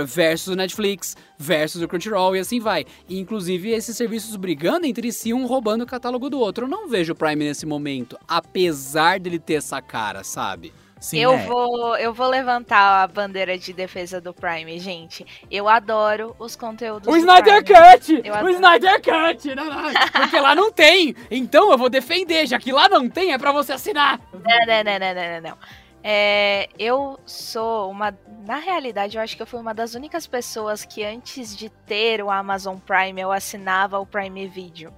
versus o Netflix, versus o Crunchyroll e assim vai. E, inclusive esses serviços brigando entre si, um roubando o catálogo do outro. Eu não vejo o Prime nesse momento, apesar dele ter essa cara, sabe? Sim, eu, é. vou, eu vou levantar a bandeira de defesa do Prime, gente. Eu adoro os conteúdos O do Snyder Prime. Cut! Eu O adoro. Snyder Cut! Não, não, porque lá não tem! Então eu vou defender, já que lá não tem, é pra você assinar! Não, não, não, não, não, não, não. É, eu sou uma. Na realidade, eu acho que eu fui uma das únicas pessoas que antes de ter o Amazon Prime, eu assinava o Prime Video.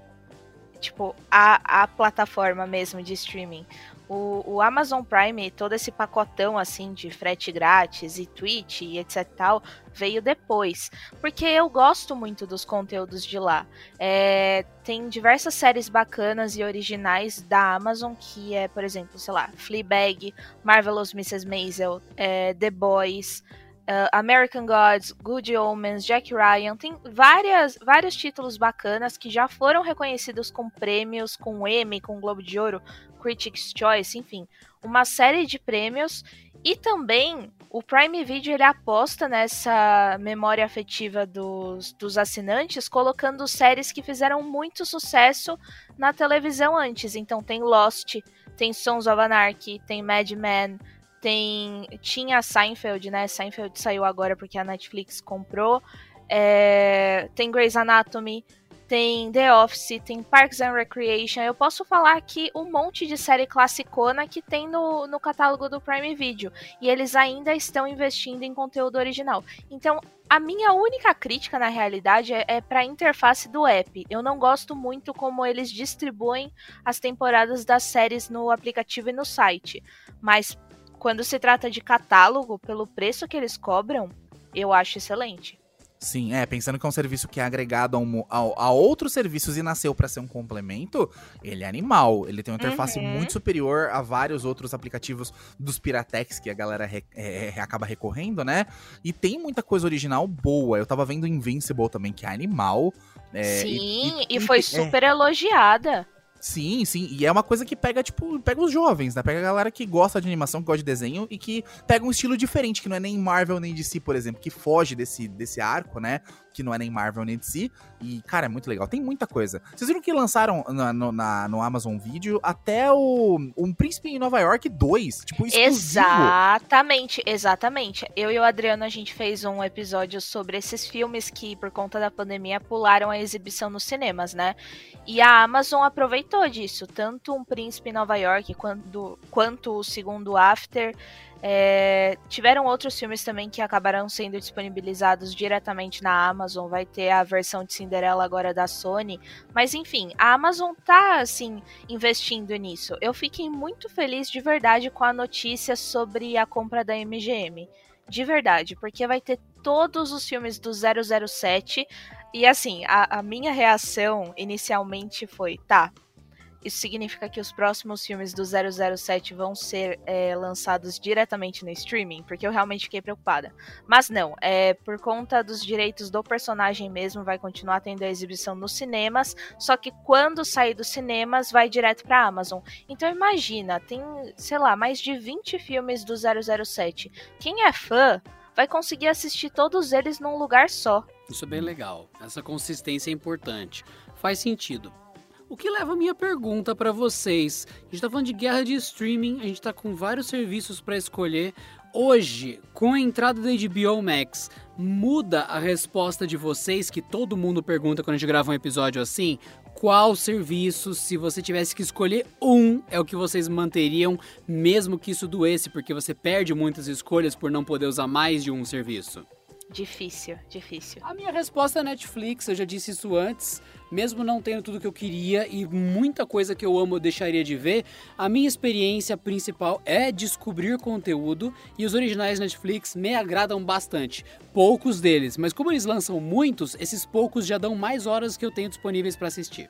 Tipo, a, a plataforma mesmo de streaming. O, o Amazon Prime, todo esse pacotão assim de frete grátis e Twitch e etc tal, veio depois. Porque eu gosto muito dos conteúdos de lá. É, tem diversas séries bacanas e originais da Amazon, que é, por exemplo, sei lá, Fleabag, Marvelous Mrs. Maisel, é, The Boys, uh, American Gods, Good Omens, Jack Ryan, tem várias, vários títulos bacanas que já foram reconhecidos com prêmios, com Emmy, com Globo de Ouro, Critics' Choice, enfim, uma série de prêmios. E também o Prime Video ele aposta nessa memória afetiva dos, dos assinantes, colocando séries que fizeram muito sucesso na televisão antes. Então tem Lost, tem Sons of Anarchy, tem Mad Men, tem tinha Seinfeld, né? Seinfeld saiu agora porque a Netflix comprou. É, tem Grey's Anatomy, tem The Office, tem Parks and Recreation. Eu posso falar aqui um monte de série classicona que tem no, no catálogo do Prime Video. E eles ainda estão investindo em conteúdo original. Então, a minha única crítica, na realidade, é, é para a interface do app. Eu não gosto muito como eles distribuem as temporadas das séries no aplicativo e no site. Mas quando se trata de catálogo, pelo preço que eles cobram, eu acho excelente. Sim, é, pensando que é um serviço que é agregado a, um, a, a outros serviços e nasceu para ser um complemento, ele é animal. Ele tem uma interface uhum. muito superior a vários outros aplicativos dos Piratex que a galera re, é, é, acaba recorrendo, né? E tem muita coisa original boa. Eu tava vendo Invincible também, que é animal. É, Sim, e, e, e foi é. super elogiada. Sim, sim. E é uma coisa que pega, tipo, pega os jovens, né? Pega a galera que gosta de animação, que gosta de desenho e que pega um estilo diferente, que não é nem Marvel nem DC, por exemplo, que foge desse, desse arco, né? Que não é nem Marvel nem DC. E, cara, é muito legal. Tem muita coisa. Vocês viram que lançaram na, no, na, no Amazon Video até o Um Príncipe em Nova York 2, tipo, exclusivo. Exatamente, exatamente. Eu e o Adriano, a gente fez um episódio sobre esses filmes que, por conta da pandemia, pularam a exibição nos cinemas, né? E a Amazon aproveitou disso. Tanto Um Príncipe em Nova York quanto, quanto o segundo After é, tiveram outros filmes também que acabaram sendo disponibilizados diretamente na Amazon. Vai ter a versão de Cinderela agora da Sony. Mas enfim, a Amazon tá assim investindo nisso. Eu fiquei muito feliz de verdade com a notícia sobre a compra da MGM. De verdade, porque vai ter todos os filmes do 007. E assim, a, a minha reação inicialmente foi: tá, isso significa que os próximos filmes do 007 vão ser é, lançados diretamente no streaming? Porque eu realmente fiquei preocupada. Mas não, é por conta dos direitos do personagem mesmo, vai continuar tendo a exibição nos cinemas, só que quando sair dos cinemas, vai direto pra Amazon. Então imagina, tem, sei lá, mais de 20 filmes do 007. Quem é fã vai conseguir assistir todos eles num lugar só. Isso é bem legal. Essa consistência é importante. Faz sentido. O que leva a minha pergunta para vocês. A gente tá falando de guerra de streaming, a gente tá com vários serviços para escolher. Hoje, com a entrada da HBO Max, muda a resposta de vocês que todo mundo pergunta quando a gente grava um episódio assim? Qual serviço, se você tivesse que escolher um, é o que vocês manteriam, mesmo que isso doesse, porque você perde muitas escolhas por não poder usar mais de um serviço? Difícil, difícil. A minha resposta é Netflix, eu já disse isso antes mesmo não tendo tudo que eu queria e muita coisa que eu amo eu deixaria de ver, a minha experiência principal é descobrir conteúdo e os originais Netflix me agradam bastante. Poucos deles, mas como eles lançam muitos, esses poucos já dão mais horas que eu tenho disponíveis para assistir.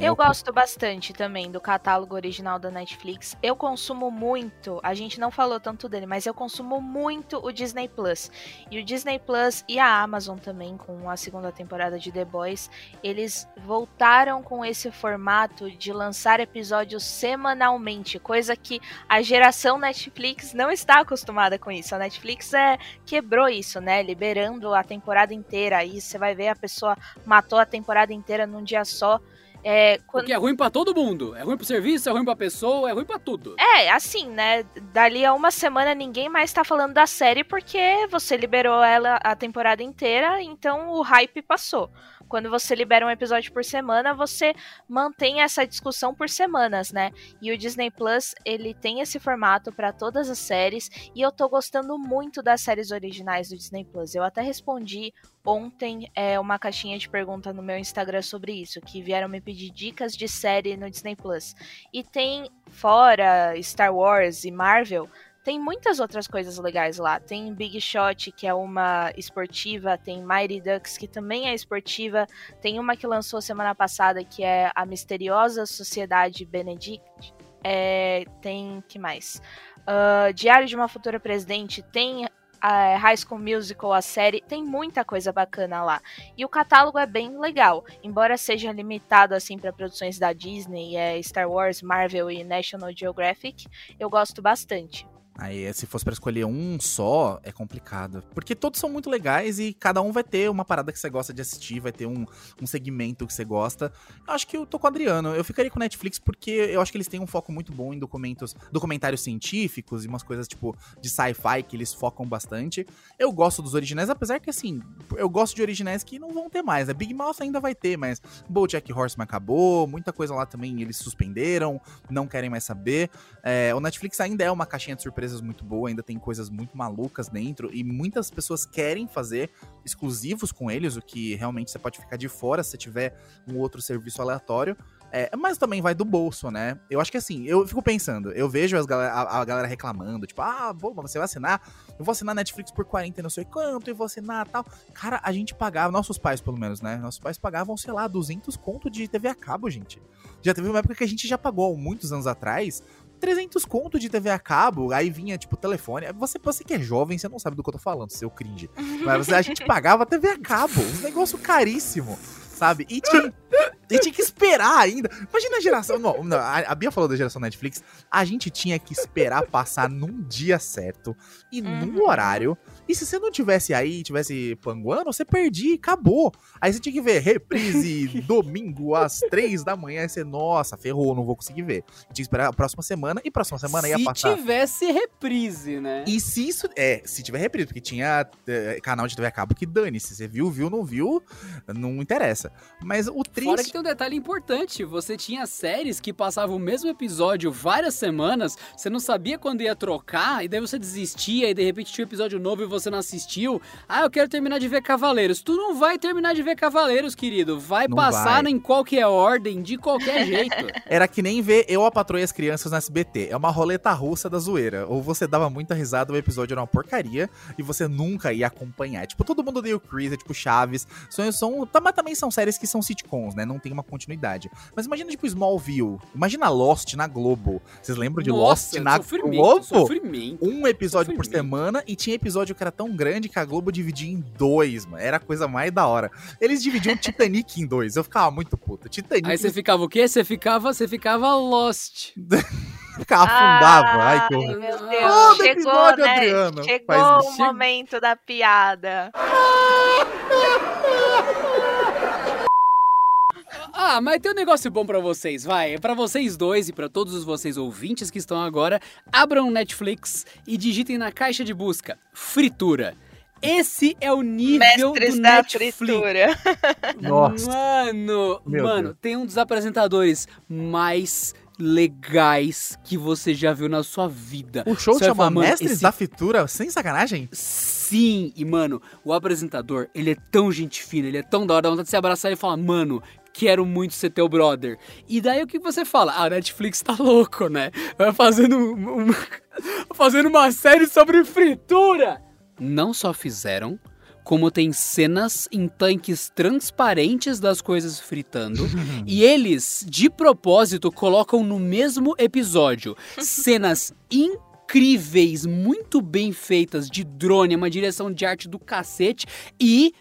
Eu gosto bastante também do catálogo original da Netflix. Eu consumo muito, a gente não falou tanto dele, mas eu consumo muito o Disney Plus. E o Disney Plus e a Amazon também, com a segunda temporada de The Boys, eles voltaram com esse formato de lançar episódios semanalmente, coisa que a geração Netflix não está acostumada com isso. A Netflix é, quebrou isso, né? Liberando a temporada inteira. Aí você vai ver a pessoa matou a temporada inteira num dia só. É, quando... Porque é ruim para todo mundo. É ruim pro serviço, é ruim pra pessoa, é ruim para tudo. É, assim, né? Dali a uma semana ninguém mais tá falando da série porque você liberou ela a temporada inteira, então o hype passou. Quando você libera um episódio por semana, você mantém essa discussão por semanas, né? E o Disney Plus, ele tem esse formato para todas as séries e eu tô gostando muito das séries originais do Disney Plus. Eu até respondi ontem é, uma caixinha de pergunta no meu Instagram sobre isso, que vieram me pedir dicas de série no Disney Plus. E tem fora Star Wars e Marvel, tem muitas outras coisas legais lá. Tem Big Shot, que é uma esportiva, tem Mighty Ducks, que também é esportiva, tem uma que lançou semana passada, que é a Misteriosa Sociedade Benedict. É, tem que mais? Uh, Diário de uma Futura Presidente tem a High School Musical, a série, tem muita coisa bacana lá. E o catálogo é bem legal, embora seja limitado assim para produções da Disney, é, Star Wars, Marvel e National Geographic, eu gosto bastante. Aí, se fosse para escolher um só, é complicado. Porque todos são muito legais e cada um vai ter uma parada que você gosta de assistir, vai ter um, um segmento que você gosta. Eu acho que eu tô com o Adriano. Eu ficaria com Netflix porque eu acho que eles têm um foco muito bom em documentos, documentários científicos e umas coisas tipo de sci-fi que eles focam bastante. Eu gosto dos originais, apesar que assim, eu gosto de originais que não vão ter mais. A né? Big Mouth ainda vai ter, mas BoJack Horseman acabou, muita coisa lá também eles suspenderam, não querem mais saber. É, o Netflix ainda é uma caixinha de surpresa surpresas muito boas, ainda tem coisas muito malucas dentro e muitas pessoas querem fazer exclusivos com eles, o que realmente você pode ficar de fora se tiver um outro serviço aleatório. É, mas também vai do bolso, né? Eu acho que assim, eu fico pensando, eu vejo galera, a, a, galera reclamando, tipo, ah, pô, você vai assinar? Eu vou assinar Netflix por 40 não sei quanto, e vou assinar tal. Cara, a gente pagava, nossos pais pelo menos, né? Nossos pais pagavam, sei lá, 200 conto de TV a cabo, gente. Já teve uma época que a gente já pagou, muitos anos atrás, 300 conto de TV a cabo, aí vinha, tipo, telefone. Você, você que é jovem, você não sabe do que eu tô falando, seu cringe. Mas a gente [laughs] pagava TV a cabo, um negócio caríssimo, sabe? E tinha, e tinha que esperar ainda. Imagina a geração. Não, não, a Bia falou da geração Netflix. A gente tinha que esperar passar num dia certo e uhum. num horário e se você não tivesse aí, tivesse panguando, você perdia e acabou. Aí você tinha que ver reprise [laughs] domingo às três da manhã. Aí você, nossa, ferrou, não vou conseguir ver. Tinha que esperar a próxima semana e próxima semana se ia passar. Se tivesse reprise, né? E se isso. É, se tiver reprise, porque tinha é, canal de TV a cabo que dane. Se você viu, viu, não viu, não interessa. Mas o triste. Fora que tem um detalhe importante: você tinha séries que passavam o mesmo episódio várias semanas, você não sabia quando ia trocar, e daí você desistia, e de repente tinha um episódio novo e você não assistiu, ah, eu quero terminar de ver Cavaleiros. Tu não vai terminar de ver Cavaleiros, querido. Vai não passar vai. em qualquer ordem, de qualquer [laughs] jeito. Era que nem ver Eu, a Patroa e as Crianças no SBT. É uma roleta russa da zoeira. Ou você dava muita risada, o episódio era uma porcaria, e você nunca ia acompanhar. Tipo, todo mundo odeia o Chris, é tipo Chaves. São, são, mas também são séries que são sitcoms, né? Não tem uma continuidade. Mas imagina, tipo, Smallville. Imagina Lost na Globo. Vocês lembram de Nossa, Lost na Globo? Sofrimento. Um episódio sofrimento. por semana, e tinha episódio que era tão grande que a Globo dividia em dois, mano. Era a coisa mais da hora. Eles dividiam Titanic em dois. Eu ficava muito puto. Titanic. Aí você ficava o quê? Você ficava, você ficava Lost. [laughs] ficava afundava. Ai, que horror. Meu Deus. Oh, Chegou, episódio, né? Adriano. Chegou o momento da piada. Ah, mas tem um negócio bom para vocês, vai. É para vocês dois e para todos os vocês ouvintes que estão agora, abram o Netflix e digitem na caixa de busca fritura. Esse é o nível Mestres do da Netflix. fritura. [laughs] Nossa. Mano, Meu mano, Deus. tem um dos apresentadores mais legais que você já viu na sua vida. O show você chama falar, Mestres esse... da Fritura, sem sacanagem? Sim, e mano, o apresentador, ele é tão gente fina, ele é tão da hora, dá vontade de se abraçar e falar, mano, quero muito ser teu brother. E daí o que você fala? Ah, a Netflix tá louco, né? Vai fazendo, um, um, [laughs] fazendo uma série sobre fritura. Não só fizeram, como tem cenas em tanques transparentes das coisas fritando. [laughs] e eles, de propósito, colocam no mesmo episódio cenas incríveis, muito bem feitas de drone, uma direção de arte do cacete e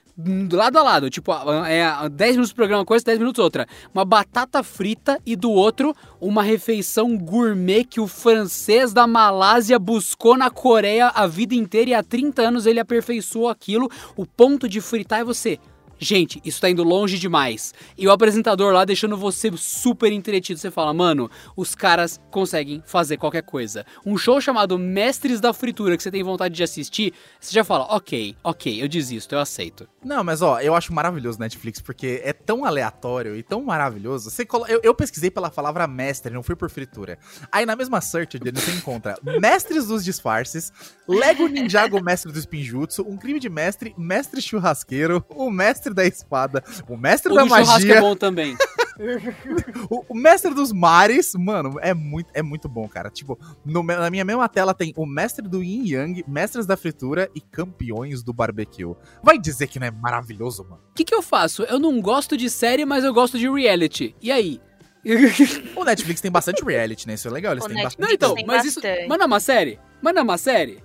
lado a lado, tipo, é 10 minutos do programa uma coisa, 10 minutos outra. Uma batata frita e do outro uma refeição gourmet que o francês da Malásia buscou na Coreia a vida inteira e há 30 anos ele aperfeiçoou aquilo. O ponto de fritar é você Gente, isso tá indo longe demais. E o apresentador lá deixando você super entretido. Você fala, mano, os caras conseguem fazer qualquer coisa. Um show chamado Mestres da Fritura que você tem vontade de assistir, você já fala, ok, ok, eu desisto, eu aceito. Não, mas ó, eu acho maravilhoso Netflix porque é tão aleatório e tão maravilhoso. Você colo... eu, eu pesquisei pela palavra mestre, não fui por fritura. Aí na mesma search você encontra [laughs] Mestres dos Disfarces, Lego Ninjago Mestre do Spinjutsu, Um Crime de Mestre, Mestre Churrasqueiro, O Mestre mestre da espada, o mestre o da magia. é bom também. [laughs] o, o, mestre dos mares, mano, é muito, é muito bom, cara. Tipo, no, na minha mesma tela tem o mestre do Yin Yang, mestres da fritura e campeões do barbecue. Vai dizer que não é maravilhoso, mano? O que, que eu faço? Eu não gosto de série, mas eu gosto de reality. E aí? [laughs] o Netflix tem bastante reality, né? Isso é legal, eles o têm Netflix bastante. Não, então, mas bastante. isso. Mas não é uma série? Mas não é uma série?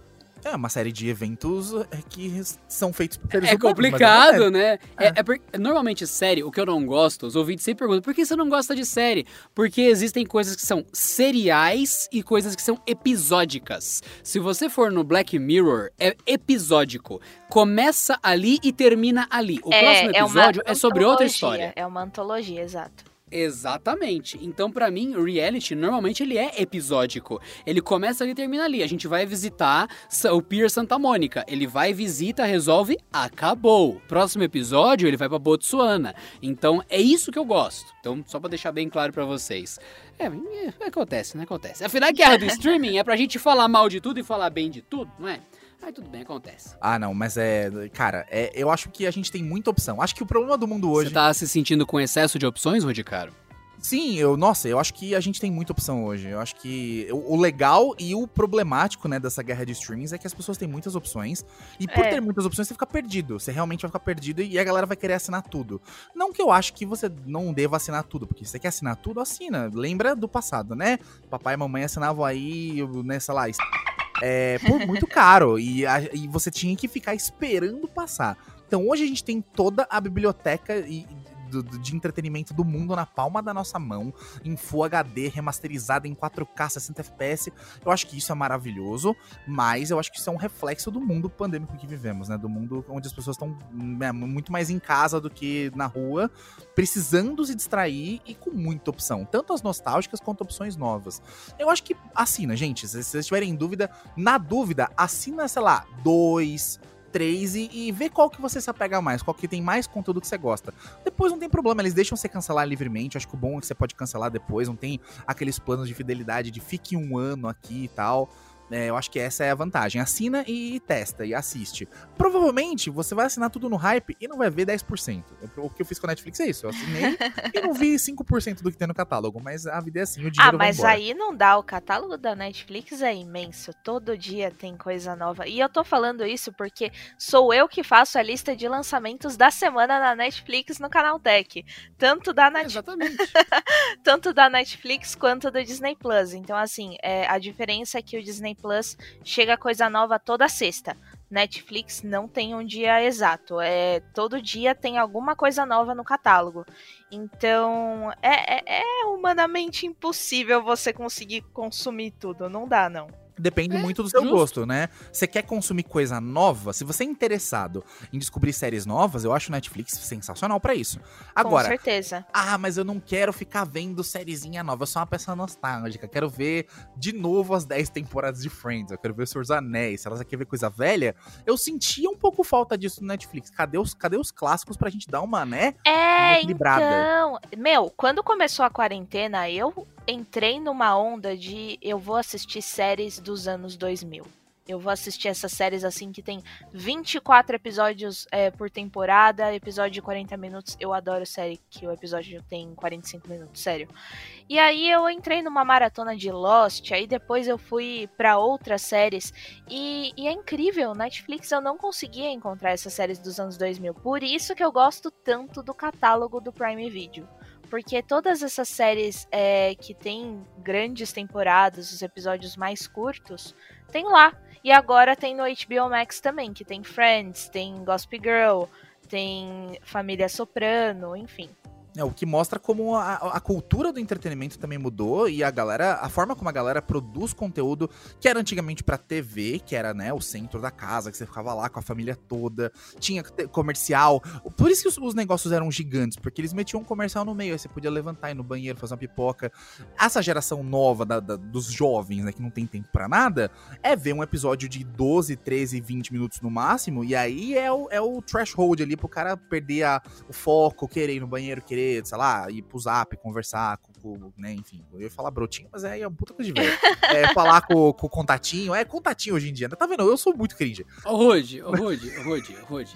É uma série de eventos é, que são feitos por seres É humanos, complicado, série. né? É, É. é por- normalmente, série, o que eu não gosto, os ouvintes sempre perguntam, por que você não gosta de série? Porque existem coisas que são seriais e coisas que são episódicas. Se você for no Black Mirror, é episódico. Começa ali e termina ali. O próximo episódio é, sobre outra antologia, história. É uma antologia, exato. Exatamente. Então, pra mim, reality, normalmente ele é episódico. Ele começa ali e termina ali. A gente vai visitar o Pier Santa Mônica. Ele vai, visita, resolve, acabou. Próximo episódio, ele vai pra Botsuana. Então, é isso que eu gosto. Então, só pra deixar bem claro pra vocês. É, é, acontece, né? Acontece. Afinal, a guerra do [laughs] streaming é pra gente falar mal de tudo e falar bem de tudo, não é? Aí tudo bem, acontece. Ah, não, mas é. Cara, é, eu acho que a gente tem muita opção. Acho que o problema do mundo hoje. Você tá se sentindo com excesso de opções, Rodicaro? Sim, eu, nossa, eu acho que a gente tem muita opção hoje. Eu acho que o, o legal e o problemático, né, dessa guerra de streamings é que as pessoas têm muitas opções. E por É. ter muitas opções, você fica perdido. Você realmente vai ficar perdido e a galera vai querer assinar tudo. Não que eu acho que você não deva assinar tudo, porque se você quer assinar tudo, assina. Lembra do passado, né? Papai e mamãe assinavam aí, né, sei lá, é, muito caro. E, a- e você tinha que ficar esperando passar. Então hoje a gente tem toda a biblioteca e- do- do- de entretenimento do mundo na palma da nossa mão, em Full HD, remasterizada em 4K, 60 FPS. Eu acho que isso é maravilhoso, mas eu acho que isso é um reflexo do mundo pandêmico que vivemos, né? Do mundo onde as pessoas estão né, muito mais em casa do que na rua, precisando se distrair e com muita opção, tanto as nostálgicas quanto opções novas. Eu acho que assina, gente. Se vocês tiverem dúvida, na dúvida, assina, sei lá, dois, três e, e vê qual que você se apega mais, qual que tem mais conteúdo que você gosta. Depois não tem problema, eles deixam você cancelar livremente. Acho que o bom é que você pode cancelar depois, não tem aqueles planos de fidelidade de fique um ano aqui e tal. É, eu acho que essa é a vantagem. Assina e testa e assiste. Provavelmente você vai assinar tudo no hype e não vai ver 10%. Eu- O que eu fiz com a Netflix é isso. Eu assinei [laughs] e não vi 5% do que tem no catálogo. Mas a vida é assim, o dinheiro Ah, mas aí não dá. O catálogo da Netflix é imenso. Todo dia tem coisa nova. E eu tô falando isso porque sou eu que faço a lista de lançamentos da semana na Netflix no Canal Tech. Tanto da, Net... Exatamente. [laughs] Tanto da Netflix quanto do Disney Plus. Então, assim, é, a diferença é que o Disney Plus chega coisa nova toda sexta. Netflix não tem um dia exato. É, todo dia tem alguma coisa nova no catálogo. Então, é, é- é humanamente impossível você conseguir consumir tudo. Não dá, não. Depende É, muito do seu justo. gosto, né? Você quer consumir coisa nova? Se você é interessado em descobrir séries novas, eu acho o Netflix sensacional pra isso. Com Agora, certeza. ah, mas eu não quero ficar vendo sériezinha nova, eu sou uma pessoa nostálgica. Quero ver de novo as 10 temporadas de Friends, eu quero ver o Senhor dos Anéis. Se ela quer ver coisa velha, eu sentia um pouco falta disso no Netflix. Cadê os, cadê os clássicos pra gente dar uma, né? É, equilibrada. então. Meu, quando começou a quarentena, eu entrei numa onda de eu vou assistir séries dos anos 2000. Eu vou assistir essas séries assim que tem 24 episódios é, por temporada, episódio de 40 minutos. Eu adoro série que o episódio tem 45 minutos, sério. E aí eu entrei numa maratona de Lost, aí depois eu fui pra outras séries. E, e é incrível, Netflix eu não conseguia encontrar essas séries dos anos 2000. Por isso que eu gosto tanto do catálogo do Prime Video. Porque todas essas séries é, que tem grandes temporadas, os episódios mais curtos, tem lá. E agora tem no HBO Max também, que tem Friends, tem Gossip Girl, tem Família Soprano, enfim. É, o que mostra como a, a cultura do entretenimento também mudou e a galera, a forma como a galera produz conteúdo que era antigamente pra TV, que era, né, o centro da casa, que você ficava lá com a família toda, tinha comercial. Por isso que os, os negócios eram gigantes, porque eles metiam um comercial no meio, aí você podia levantar ir no banheiro, fazer uma pipoca. Essa geração nova da- da- dos jovens, né, que não tem tempo pra nada, é ver um episódio de 12, 13, 20 minutos no máximo, e aí é o, é o threshold ali pro cara perder a, o foco, querer ir no banheiro, querer, sei lá, ir pro zap, conversar com, com, né, enfim, eu ia falar brotinho, mas aí é uma puta coisa de velho. [laughs] É, falar com, com o contatinho, é contatinho hoje em dia, né? Tá vendo? Eu sou muito cringe. Ô, Rod, ô, Rod, ô, Rod, ô, Rod.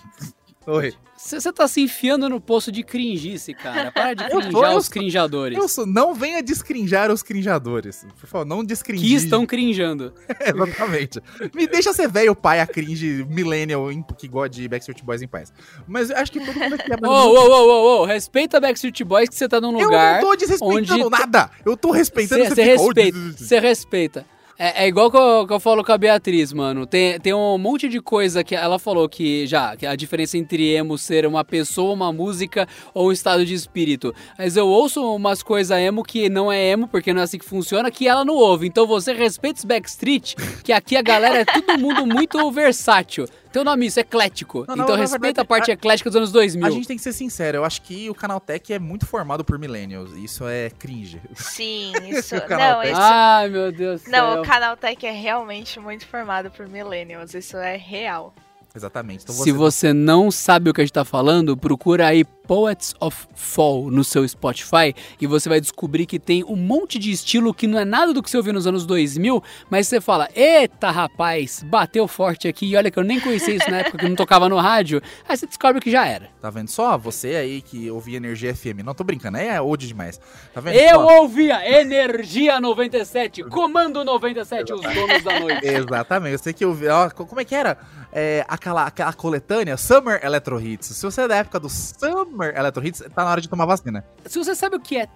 Oi. Você tá se enfiando no poço de cringice, cara. Para de [laughs] Eu crinjar eu os sou- crinjadores. Eu sou, não venha descrinjar os crinjadores. Por favor, não descringir. Que estão crinjando. [laughs] Exatamente. Me deixa ser velho pai a cringe millennial em- que gosta de Backstreet Boys em paz. Mas eu acho que todo mundo aqui é Ô, ô, ô, ô, ô, respeita Backstreet Boys que você tá num Eu lugar. não tô desrespeitando onde- nada. Eu tô respeitando Você fica, "Oh, respeita, você respeita. É, é igual que eu, que eu falo com a Beatriz, mano. Tem, tem um monte de coisa que ela falou que já, que a diferença entre emo ser uma pessoa, uma música ou um estado de espírito. Mas eu ouço umas coisas emo que não é emo, porque não é assim que funciona, que ela não ouve. Então você respeita os Backstreet, que aqui a galera é todo mundo muito versátil. Teu nome isso, eclético. Não, não, então respeita verdade, a parte a- eclética dos anos 2000. A gente tem que ser sincero, eu acho que o Canaltech é muito formado por millennials. Isso é cringe. Sim, [laughs] isso. Não, isso. Ai, meu Deus do Não, céu. o Canaltech é realmente muito formado por millennials, isso é real. Exatamente. Então Se você não sabe o que a gente tá falando, procura aí Poets of Fall no seu Spotify e você vai descobrir que tem um monte de estilo que não é nada do que você ouviu nos anos 2000, mas você fala: "Eita, rapaz, bateu forte aqui". E olha que eu nem conhecia isso na época que não tocava no rádio. Aí você descobre que já era. Tá vendo só? Você aí que ouvia Energia FM. Não tô brincando, é old demais. Tá vendo Eu só? ouvia Energia 97, Comando 97, os donos da noite. [laughs] Exatamente, eu sei que ó, co- como é que era? É, aquela, aquela coletânea Summer Electro Hits. Se você é da época do Summer Electro Hits, tá na hora de tomar vacina. Se você sabe o que é.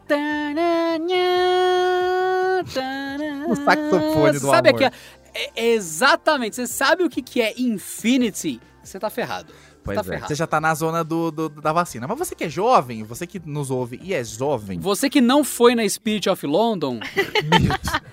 O saxofone do sabe amor. aqui, é, exatamente. Você sabe o que, que é Infinity? Você tá ferrado. Pois tá é, ferrado. você já tá na zona do, do- da vacina. Mas você que é jovem, você que nos ouve e é jovem, Você que não foi na Spirit of London, [laughs]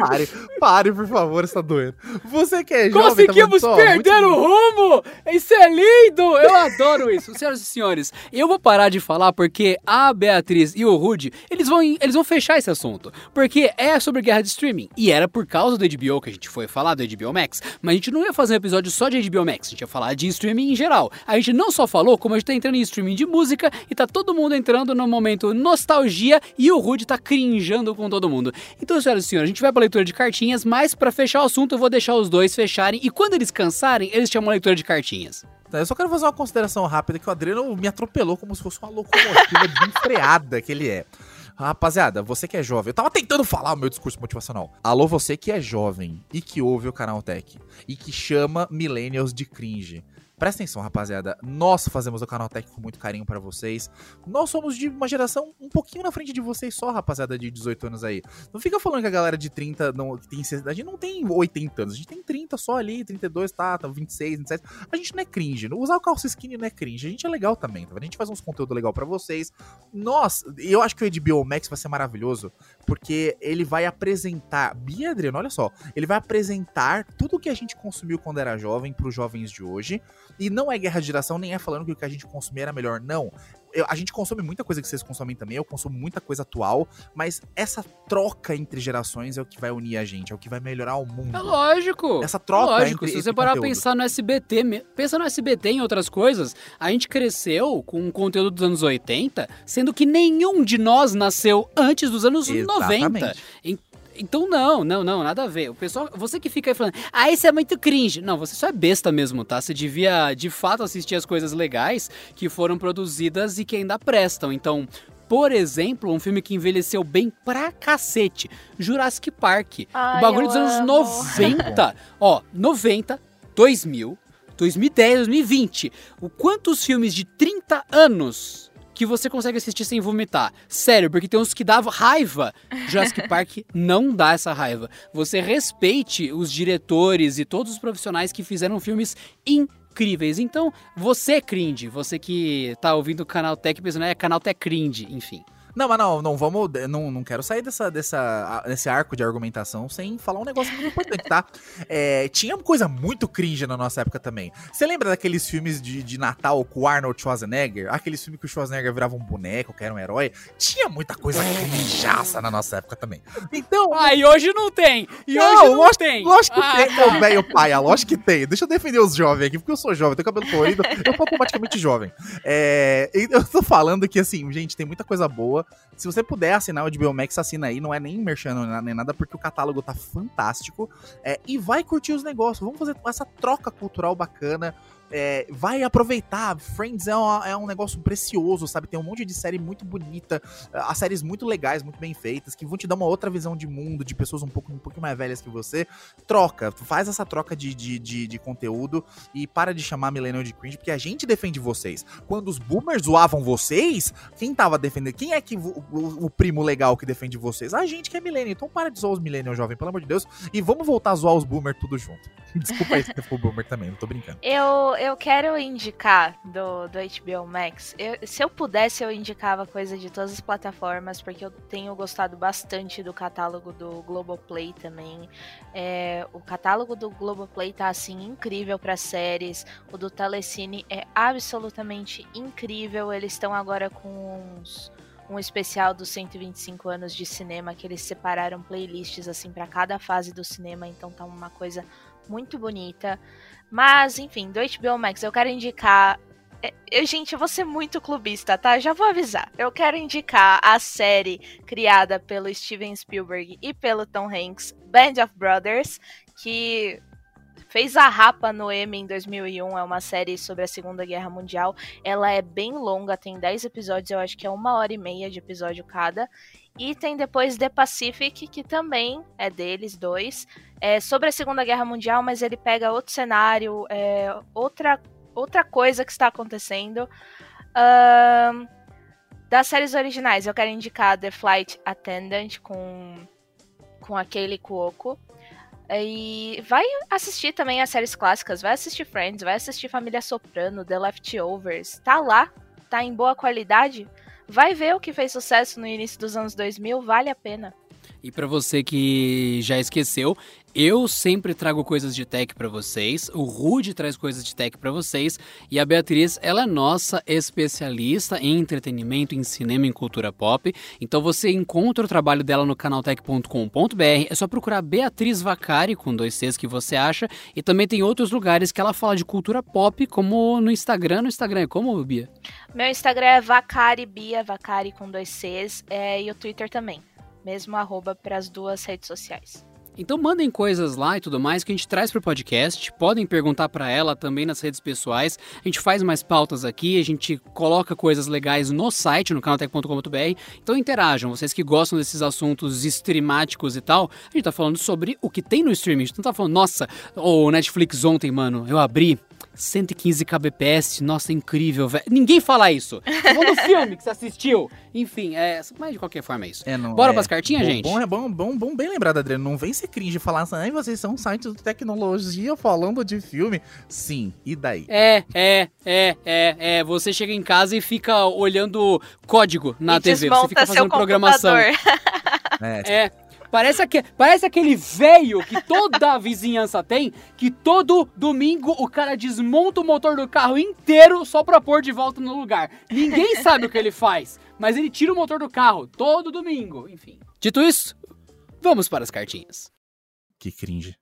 pare, pare, por favor, está doendo. Você que é jovem, tá conseguimos só? perder Muito- o rumo! Isso é lindo! Eu adoro isso. Senhoras e senhores, eu vou parar de falar porque a Beatriz e o Rude, eles vão, eles vão fechar esse assunto. Porque é sobre guerra de streaming. E era por causa do HBO que a gente foi falar do HBO Max. Mas a gente não ia fazer um episódio só de HBO Max. A gente ia falar de streaming em geral. A gente não só falou, como a gente tá entrando em streaming de música e tá todo mundo entrando no momento nostalgia e o Rude tá crinjando com todo mundo. Então, senhoras e senhores, a gente vai pra leitura de cartinhas, mas pra fechar o assunto eu vou deixar os dois fecharem e quando eles cansarem, eles chamam a leitura de cartinhas. Tá, Eu só quero fazer uma consideração rápida que o Adriano me atropelou como se fosse uma locomotiva desenfreada que ele é. Rapaziada, você que é jovem, eu tava tentando falar o meu discurso motivacional. Alô, você que é jovem e que ouve o canal Tech e que chama Millennials de cringe. Presta atenção, rapaziada. Nós fazemos o canal Tech com muito carinho pra vocês. Nós somos de uma geração um pouquinho na frente de vocês só, rapaziada, de 18 anos aí. Não fica falando que a galera de 30 não tem. A gente não tem 80 anos, a gente tem 30 só ali, 32, tá, tá 26, 27. A gente não é cringe. Usar o calça skinny não é cringe. A gente é legal também, tá? A gente faz uns conteúdo legal pra vocês. Nós, eu acho que o HBO Max vai ser maravilhoso, porque ele vai apresentar. Bia Adriano, olha só. Ele vai apresentar tudo que a gente consumiu quando era jovem pros jovens de hoje. E não é guerra de geração, nem é falando que o que a gente consumia era melhor, não. Eu- a gente consome muita coisa que vocês consomem também, eu consumo muita coisa atual, mas essa troca entre gerações é o que vai unir a gente, é o que vai melhorar o mundo. É lógico. Essa troca Lógico, entre se você parar conteúdo. pensar no SBT, pensa no SBT em outras coisas, a gente cresceu com um conteúdo dos anos 80, sendo que nenhum de nós nasceu antes dos anos 90. Exatamente. En- Então não, não, não, nada a ver. O pessoal, você que fica aí falando, ah, esse é muito cringe. Não, você só é besta mesmo, tá? Você devia, de fato, assistir as coisas legais que foram produzidas e que ainda prestam. Então, por exemplo, um filme que envelheceu bem pra cacete, Jurassic Park. Ai, o bagulho dos anos amo. 90. Ó, 90, 2000, 2010, 2020. O quantos filmes de 30 anos que você consegue assistir sem vomitar? Sério, porque tem uns que davam raiva. Jurassic [laughs] Park não dá essa raiva. Você respeite os diretores e todos os profissionais que fizeram filmes incríveis. Então, você é cringe, você que tá ouvindo o canal Tech pensando, é canal Tech cringe, enfim. Não, mas não, não vamos. Não, não quero sair dessa, dessa, desse arco de argumentação sem falar um negócio muito importante, tá? [laughs] É, tinha coisa muito cringe na nossa época também. Você lembra daqueles filmes de, de Natal com o Arnold Schwarzenegger? Aqueles filmes que o Schwarzenegger virava um boneco, que era um herói? Tinha muita coisa crinjaça na nossa época também. Então. [laughs] Ah, e hoje não tem! E Não, hoje não lógico- tem! Lógico que Ah, tem, meu velho paia, lógico que tem. Deixa eu defender os jovens aqui, porque eu sou jovem, tenho cabelo colorido, eu sou automaticamente jovem. É, eu tô falando que, assim, gente, tem muita coisa boa. Se você puder assinar o HBO Max, assina aí, não é nem merchan nem nada, porque o catálogo tá fantástico. É, e vai curtir os negócios, vamos fazer essa troca cultural bacana é, vai aproveitar. Friends é, uma- é um negócio precioso, sabe? Tem um monte de série muito bonita, as séries muito legais, muito bem feitas, que vão te dar uma outra visão de mundo, de pessoas um pouco um pouquinho mais velhas que você. Troca, faz essa troca de, de, de, de conteúdo e para de chamar Millennial de cringe, porque a gente defende vocês. Quando os boomers zoavam vocês, quem tava defendendo? Quem é que o, o- primo legal que defende vocês? A gente que é millennial. Então para de zoar os millennial jovem, pelo amor de Deus, e vamos voltar a zoar os boomer tudo junto. [laughs] Desculpa aí se for boomer também, não tô brincando. Eu, eu quero indicar do, do HBO Max. Eu- se eu pudesse, eu indicava coisa de todas as plataformas, porque eu tenho gostado bastante do catálogo do Globoplay também. É, o catálogo do Globoplay tá assim incrível para séries. O do Telecine é absolutamente incrível. Eles estão agora com uns- um especial dos 125 anos de cinema que eles separaram playlists assim para cada fase do cinema, então tá uma coisa muito bonita. Mas, enfim, do HBO Max, eu quero indicar. é, Eu, gente, eu vou ser muito clubista, tá? Já vou avisar. Eu quero indicar a série criada pelo Steven Spielberg e pelo Tom Hanks, Band of Brothers, que fez a Rapa no Emmy em 2001. É uma série sobre a Segunda Guerra Mundial. Ela é bem longa, tem 10 episódios, eu acho que é uma hora e meia de episódio cada. E tem depois The Pacific, que também é deles dois é sobre a Segunda Guerra Mundial, mas ele pega outro cenário, é, outra, outra coisa que está acontecendo. Ahn, das séries originais, eu quero indicar The Flight Attendant com, com a Kaylee Cuoco. E vai assistir também as séries clássicas, vai assistir Friends, vai assistir Família Soprano, The Leftovers. Tá lá, tá em boa qualidade. Vai ver o que fez sucesso no início dos anos 2000, vale a pena. E pra você que já esqueceu, eu sempre trago coisas de tech pra vocês, o Rude traz coisas de tech pra vocês e a Beatriz, ela é nossa especialista em entretenimento, em cinema e em cultura pop. Então você encontra o trabalho dela no canaltech.com.br, é só procurar Beatriz Vacari com dois Cs que você acha e também tem outros lugares que ela fala de cultura pop, como no Instagram, no Instagram é como, Bia? Meu Instagram é Vacari Bia, Vacari com dois Cs, é, e o Twitter também. Mesmo arroba para as duas redes sociais. Então mandem coisas lá e tudo mais que a gente traz pro podcast. Podem perguntar pra ela também nas redes pessoais. A gente faz mais pautas aqui, a gente coloca coisas legais no site, no canaltech.com.br. Então interajam, vocês que gostam desses assuntos streamáticos e tal. A gente tá falando sobre o que tem no streaming. A gente não tá falando, nossa, o Netflix ontem, mano, eu abri 115 kbps, nossa, incrível, velho. Ninguém fala isso. Tá falando do [laughs] filme que você assistiu. Enfim, é, mas de qualquer forma é isso. É, não, Bora é, pras cartinhas, bom, gente? Bom, é bom, bom, bom, bem lembrado, Adriano. Não vem ser cringe falar assim, ai, vocês são um site de tecnologia falando de filme. Sim, e daí? É, é, é, é, é. Você chega em casa e fica olhando código na e TV. Você fica seu fazendo programação. [laughs] É, É. Parece, aque, parece aquele velho que toda a vizinhança tem, que todo domingo o cara desmonta o motor do carro inteiro só pra pôr de volta no lugar. Ninguém [laughs] sabe o que ele faz, mas ele tira o motor do carro todo domingo. Enfim. Dito isso, vamos para as cartinhas. Que cringe.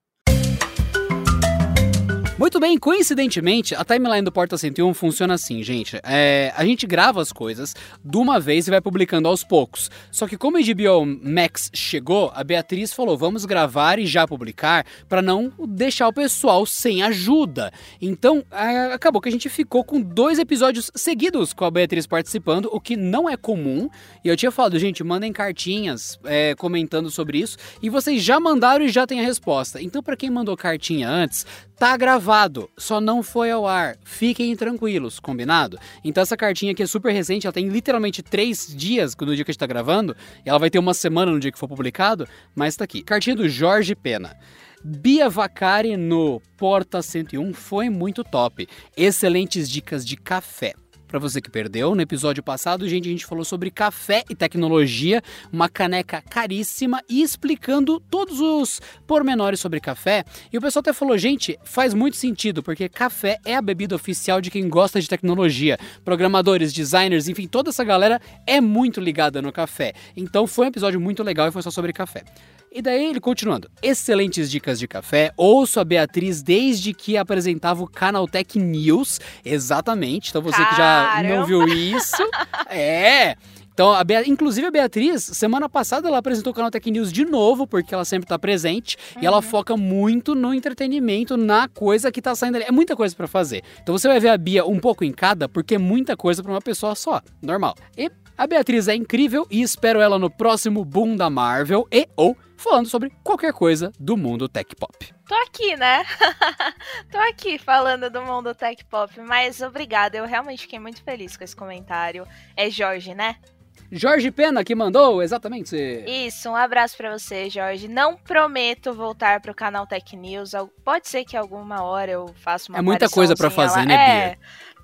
Muito bem, coincidentemente, a timeline do Porta 101 funciona assim, gente. É, a gente grava as coisas de uma vez e vai publicando aos poucos. Só que como a HBO Max chegou, a Beatriz falou: vamos gravar e já publicar para não deixar o pessoal sem ajuda. Então, é, acabou que a gente ficou com dois episódios seguidos com a Beatriz participando, o que não é comum. E eu tinha falado, gente, mandem cartinhas é, comentando sobre isso. E vocês já mandaram e já tem a resposta. Então, para quem mandou cartinha antes, tá gravado, só não foi ao ar. Fiquem tranquilos, combinado? Então essa cartinha aqui é super recente, ela tem literalmente três dias no dia que a gente tá gravando, e ela vai ter uma semana no dia que for publicado, mas tá aqui. Cartinha do Jorge Pena. Bia Vacari no Porta 101 foi muito top. Excelentes dicas de café. Pra você que perdeu, no episódio passado, gente, a gente falou sobre café e tecnologia, uma caneca caríssima e explicando todos os pormenores sobre café. E o pessoal até falou, gente, faz muito sentido, porque café é a bebida oficial de quem gosta de tecnologia. Programadores, designers, enfim, toda essa galera é muito ligada no café. Então foi um episódio muito legal e foi só sobre café. E daí ele continuando. Excelentes dicas de café. Ouço a Beatriz desde que apresentava o Canaltech News. Exatamente. Então você que já não Caramba. viu isso. [laughs] É. Então, a Bea... inclusive a Beatriz, semana passada ela apresentou o canal Tech News de novo, porque ela sempre tá presente, uhum. e ela foca muito no entretenimento, na coisa que tá saindo ali. É muita coisa para fazer. Então você vai ver a Bia um pouco em cada, porque é muita coisa para uma pessoa só, normal. E a Beatriz é incrível e espero ela no próximo Boom da Marvel e ou falando sobre qualquer coisa do mundo tech pop. Tô aqui, né? [laughs] Tô aqui falando do mundo tech pop, mas obrigada, eu realmente fiquei muito feliz com esse comentário. É Jorge, né? Jorge Pena que mandou, exatamente. Isso, um abraço para você, Jorge. Não prometo voltar pro canal Tech News. Pode ser que alguma hora eu faça uma É muita coisa para fazer, lá. né, é, Bia?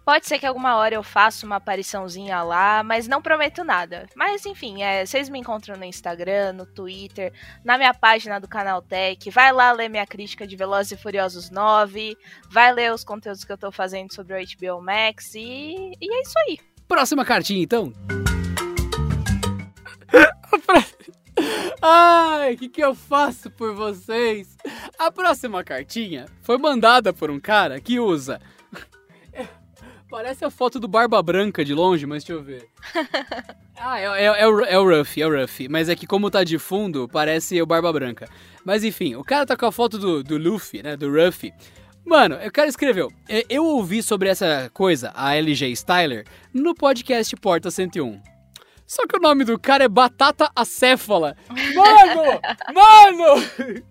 Pode ser que alguma hora eu faça uma apariçãozinha lá, mas não prometo nada. Mas enfim, é, vocês me encontram no Instagram, no Twitter, na minha página do canal Tech. Vai lá ler minha crítica de Velozes e Furiosos 9. Vai ler os conteúdos que eu tô fazendo sobre o HBO Max. E, e é isso aí. Próxima cartinha, então. [laughs] Ai, o que, que eu faço por vocês? A próxima cartinha foi mandada por um cara que usa. Parece a foto do Barba Branca de longe, mas deixa eu ver. [laughs] Ah, é, é, é, o, é o Ruffy, é o Ruffy. Mas é que como tá de fundo, parece o Barba Branca. Mas enfim, o cara tá com a foto do, do Luffy, né, do Ruffy. Mano, o cara escreveu. Eu ouvi sobre essa coisa, a LG Styler, no podcast Porta 101. Só que o nome do cara é Batata Acéfala. [laughs] Mano! mano!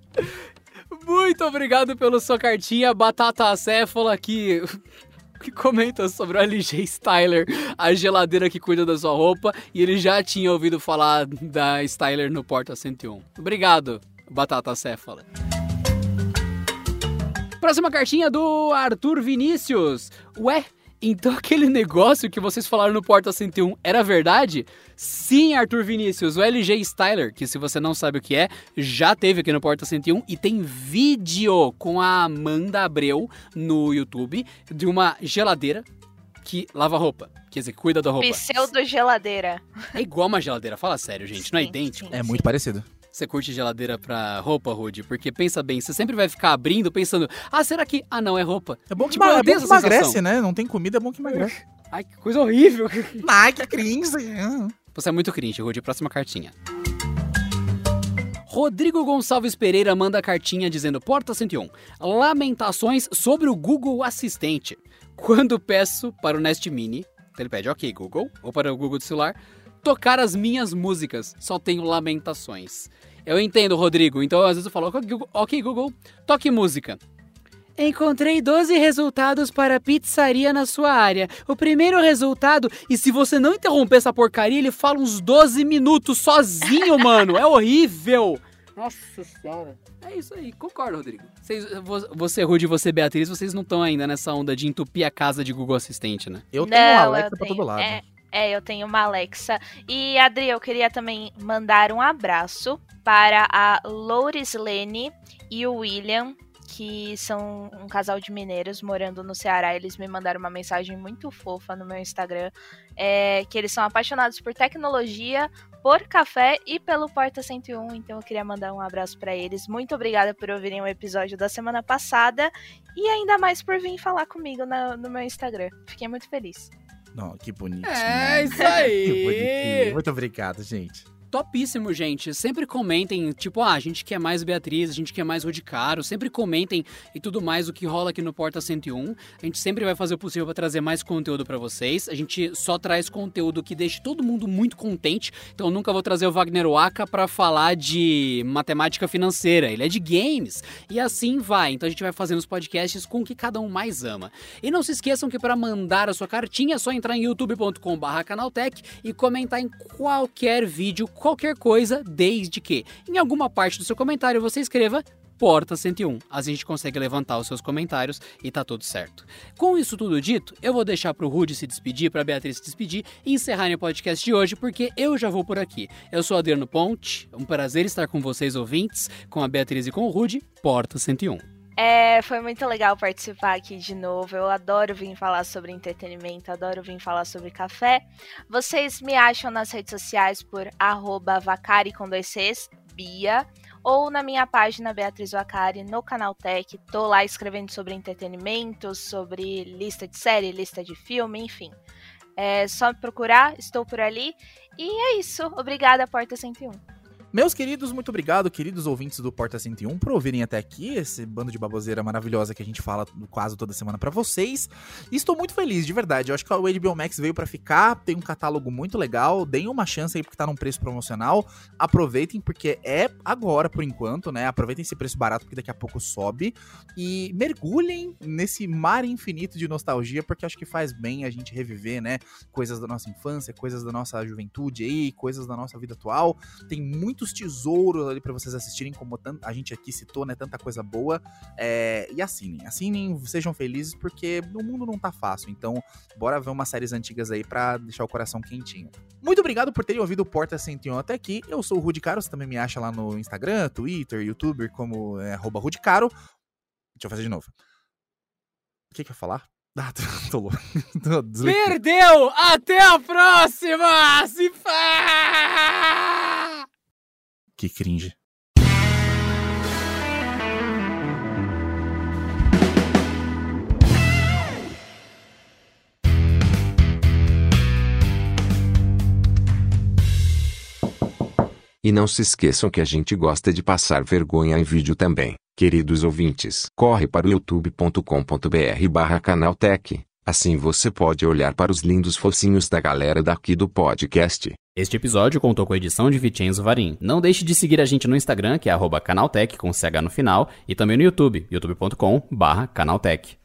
[laughs] Muito obrigado pela sua cartinha, Batata Acéfala, que que comenta sobre o LG Styler, a geladeira que cuida da sua roupa, e ele já tinha ouvido falar da Styler no Porta 101. Obrigado, Batata Céfala. Próxima cartinha do Arthur Vinícius. Ué, então [laughs] aquele negócio que vocês falaram no Porta 101 era verdade? Sim, Arthur Vinícius, o LG Styler, que se você não sabe o que é, já teve aqui no Porta 101 e tem vídeo com a Amanda Abreu no YouTube de uma geladeira que lava roupa. Quer dizer, cuida da roupa. Pseudo geladeira. É igual uma geladeira, fala sério, gente, sim, não é idêntico. Sim, é muito parecido. Você curte geladeira pra roupa, Rude? Porque pensa bem, você sempre vai ficar abrindo pensando, ah, será que. Ah, não, é roupa. É bom que, tipo, é bom que emagrece, né? Não tem comida, é bom que emagrece. Ai, que coisa horrível. [laughs] Ai, que cringe. Você é muito cringe, Rude. Próxima cartinha. Rodrigo Gonçalves Pereira manda a cartinha dizendo: Porta 101. Lamentações sobre o Google Assistente. Quando peço para o Nest Mini, ele pede OK Google, ou para o Google do celular, tocar as minhas músicas. Só tenho lamentações. Eu entendo, Rodrigo. Então, às vezes eu falo, ok, Google, toque música. Encontrei 12 resultados para pizzaria na sua área. O primeiro resultado, e se você não interromper essa porcaria, ele fala uns 12 minutos sozinho, [laughs] mano. É horrível. Nossa senhora. É isso aí, concordo, Rodrigo. Vocês, você, Rude e você, Beatriz, vocês não estão ainda nessa onda de entupir a casa de Google Assistente, né? Eu tenho não, Alexa pra todo lado. É, é, eu tenho uma Alexa. E, Adri, eu queria também mandar um abraço para a Louris Lene e o William, que são um casal de mineiros morando no Ceará. Eles me mandaram uma mensagem muito fofa no meu Instagram, é, que eles são apaixonados por tecnologia, por café e pelo Porta 101. Então eu queria mandar um abraço para eles. Muito obrigada por ouvirem o episódio da semana passada e ainda mais por vir falar comigo no meu Instagram. Fiquei muito feliz. Não, que bonito. É, isso aí. [laughs] que bonitinho. Muito obrigado, gente topíssimo, gente. Sempre comentem, tipo, ah, a gente quer mais Beatriz, a gente quer mais Rodicaro. Sempre comentem e tudo mais o que rola aqui no Porta 101. A gente sempre vai fazer o possível para trazer mais conteúdo para vocês. A gente só traz conteúdo que deixe todo mundo muito contente. Então eu nunca vou trazer o Wagner Waka para falar de matemática financeira. Ele é de games. E assim vai. Então a gente vai fazendo os podcasts com o que cada um mais ama. E não se esqueçam que para mandar a sua cartinha é só entrar em youtube.com/canaltech e comentar em qualquer vídeo qualquer coisa, desde que em alguma parte do seu comentário você escreva Porta 101. Assim a gente consegue levantar os seus comentários e tá tudo certo. Com isso tudo dito, eu vou deixar pro Rude se despedir, pra Beatriz se despedir e encerrar o podcast de hoje, porque eu já vou por aqui. Eu sou Adriano Ponte, um prazer estar com vocês ouvintes, com a Beatriz e com o Rude, Porta 101. É, foi muito legal participar aqui de novo. Eu adoro vir falar sobre entretenimento, adoro vir falar sobre café. Vocês me acham nas redes sociais por arroba vacari com dois Cs, Bia, ou na minha página Beatriz Vacari no canal Tech. Tô lá escrevendo sobre entretenimento, sobre lista de série, lista de filme, enfim. É só procurar, estou por ali. E é isso. Obrigada, Porta 101. Meus queridos, muito obrigado, queridos ouvintes do Porta 101, por ouvirem até aqui esse bando de baboseira maravilhosa que a gente fala quase toda semana para vocês. E estou muito feliz, de verdade. Eu acho que o HBO Max veio para ficar, tem um catálogo muito legal. Deem uma chance aí porque tá num preço promocional. Aproveitem porque é agora por enquanto, né? Aproveitem esse preço barato porque daqui a pouco sobe e mergulhem nesse mar infinito de nostalgia porque acho que faz bem a gente reviver, né, coisas da nossa infância, coisas da nossa juventude aí, coisas da nossa vida atual. Tem muito muitos tesouros ali para vocês assistirem, como a gente aqui citou, né? Tanta coisa boa. É, e assinem, assinem, sejam felizes, porque o mundo não tá fácil. Então, bora ver umas séries antigas aí para deixar o coração quentinho. Muito obrigado por terem ouvido o Porta 101 até aqui. Eu sou o Rudy Caro, você também me acha lá no Instagram, Twitter, YouTube, como é, Rudicaro. Deixa eu fazer de novo. O que que eu ia falar? [laughs] Ah, tô, louco. [laughs] Perdeu! Até a próxima! Se faz! Que cringe. E não se esqueçam que a gente gosta de passar vergonha em vídeo também, queridos ouvintes. Corre para o youtube.com.br barra canaltech, assim você pode olhar para os lindos focinhos da galera daqui do podcast. Este episódio contou com a edição de Vicenzo Varim. Não deixe de seguir a gente no Instagram, que é canaltech com CH no final, e também no YouTube, youtube.com barra canaltech.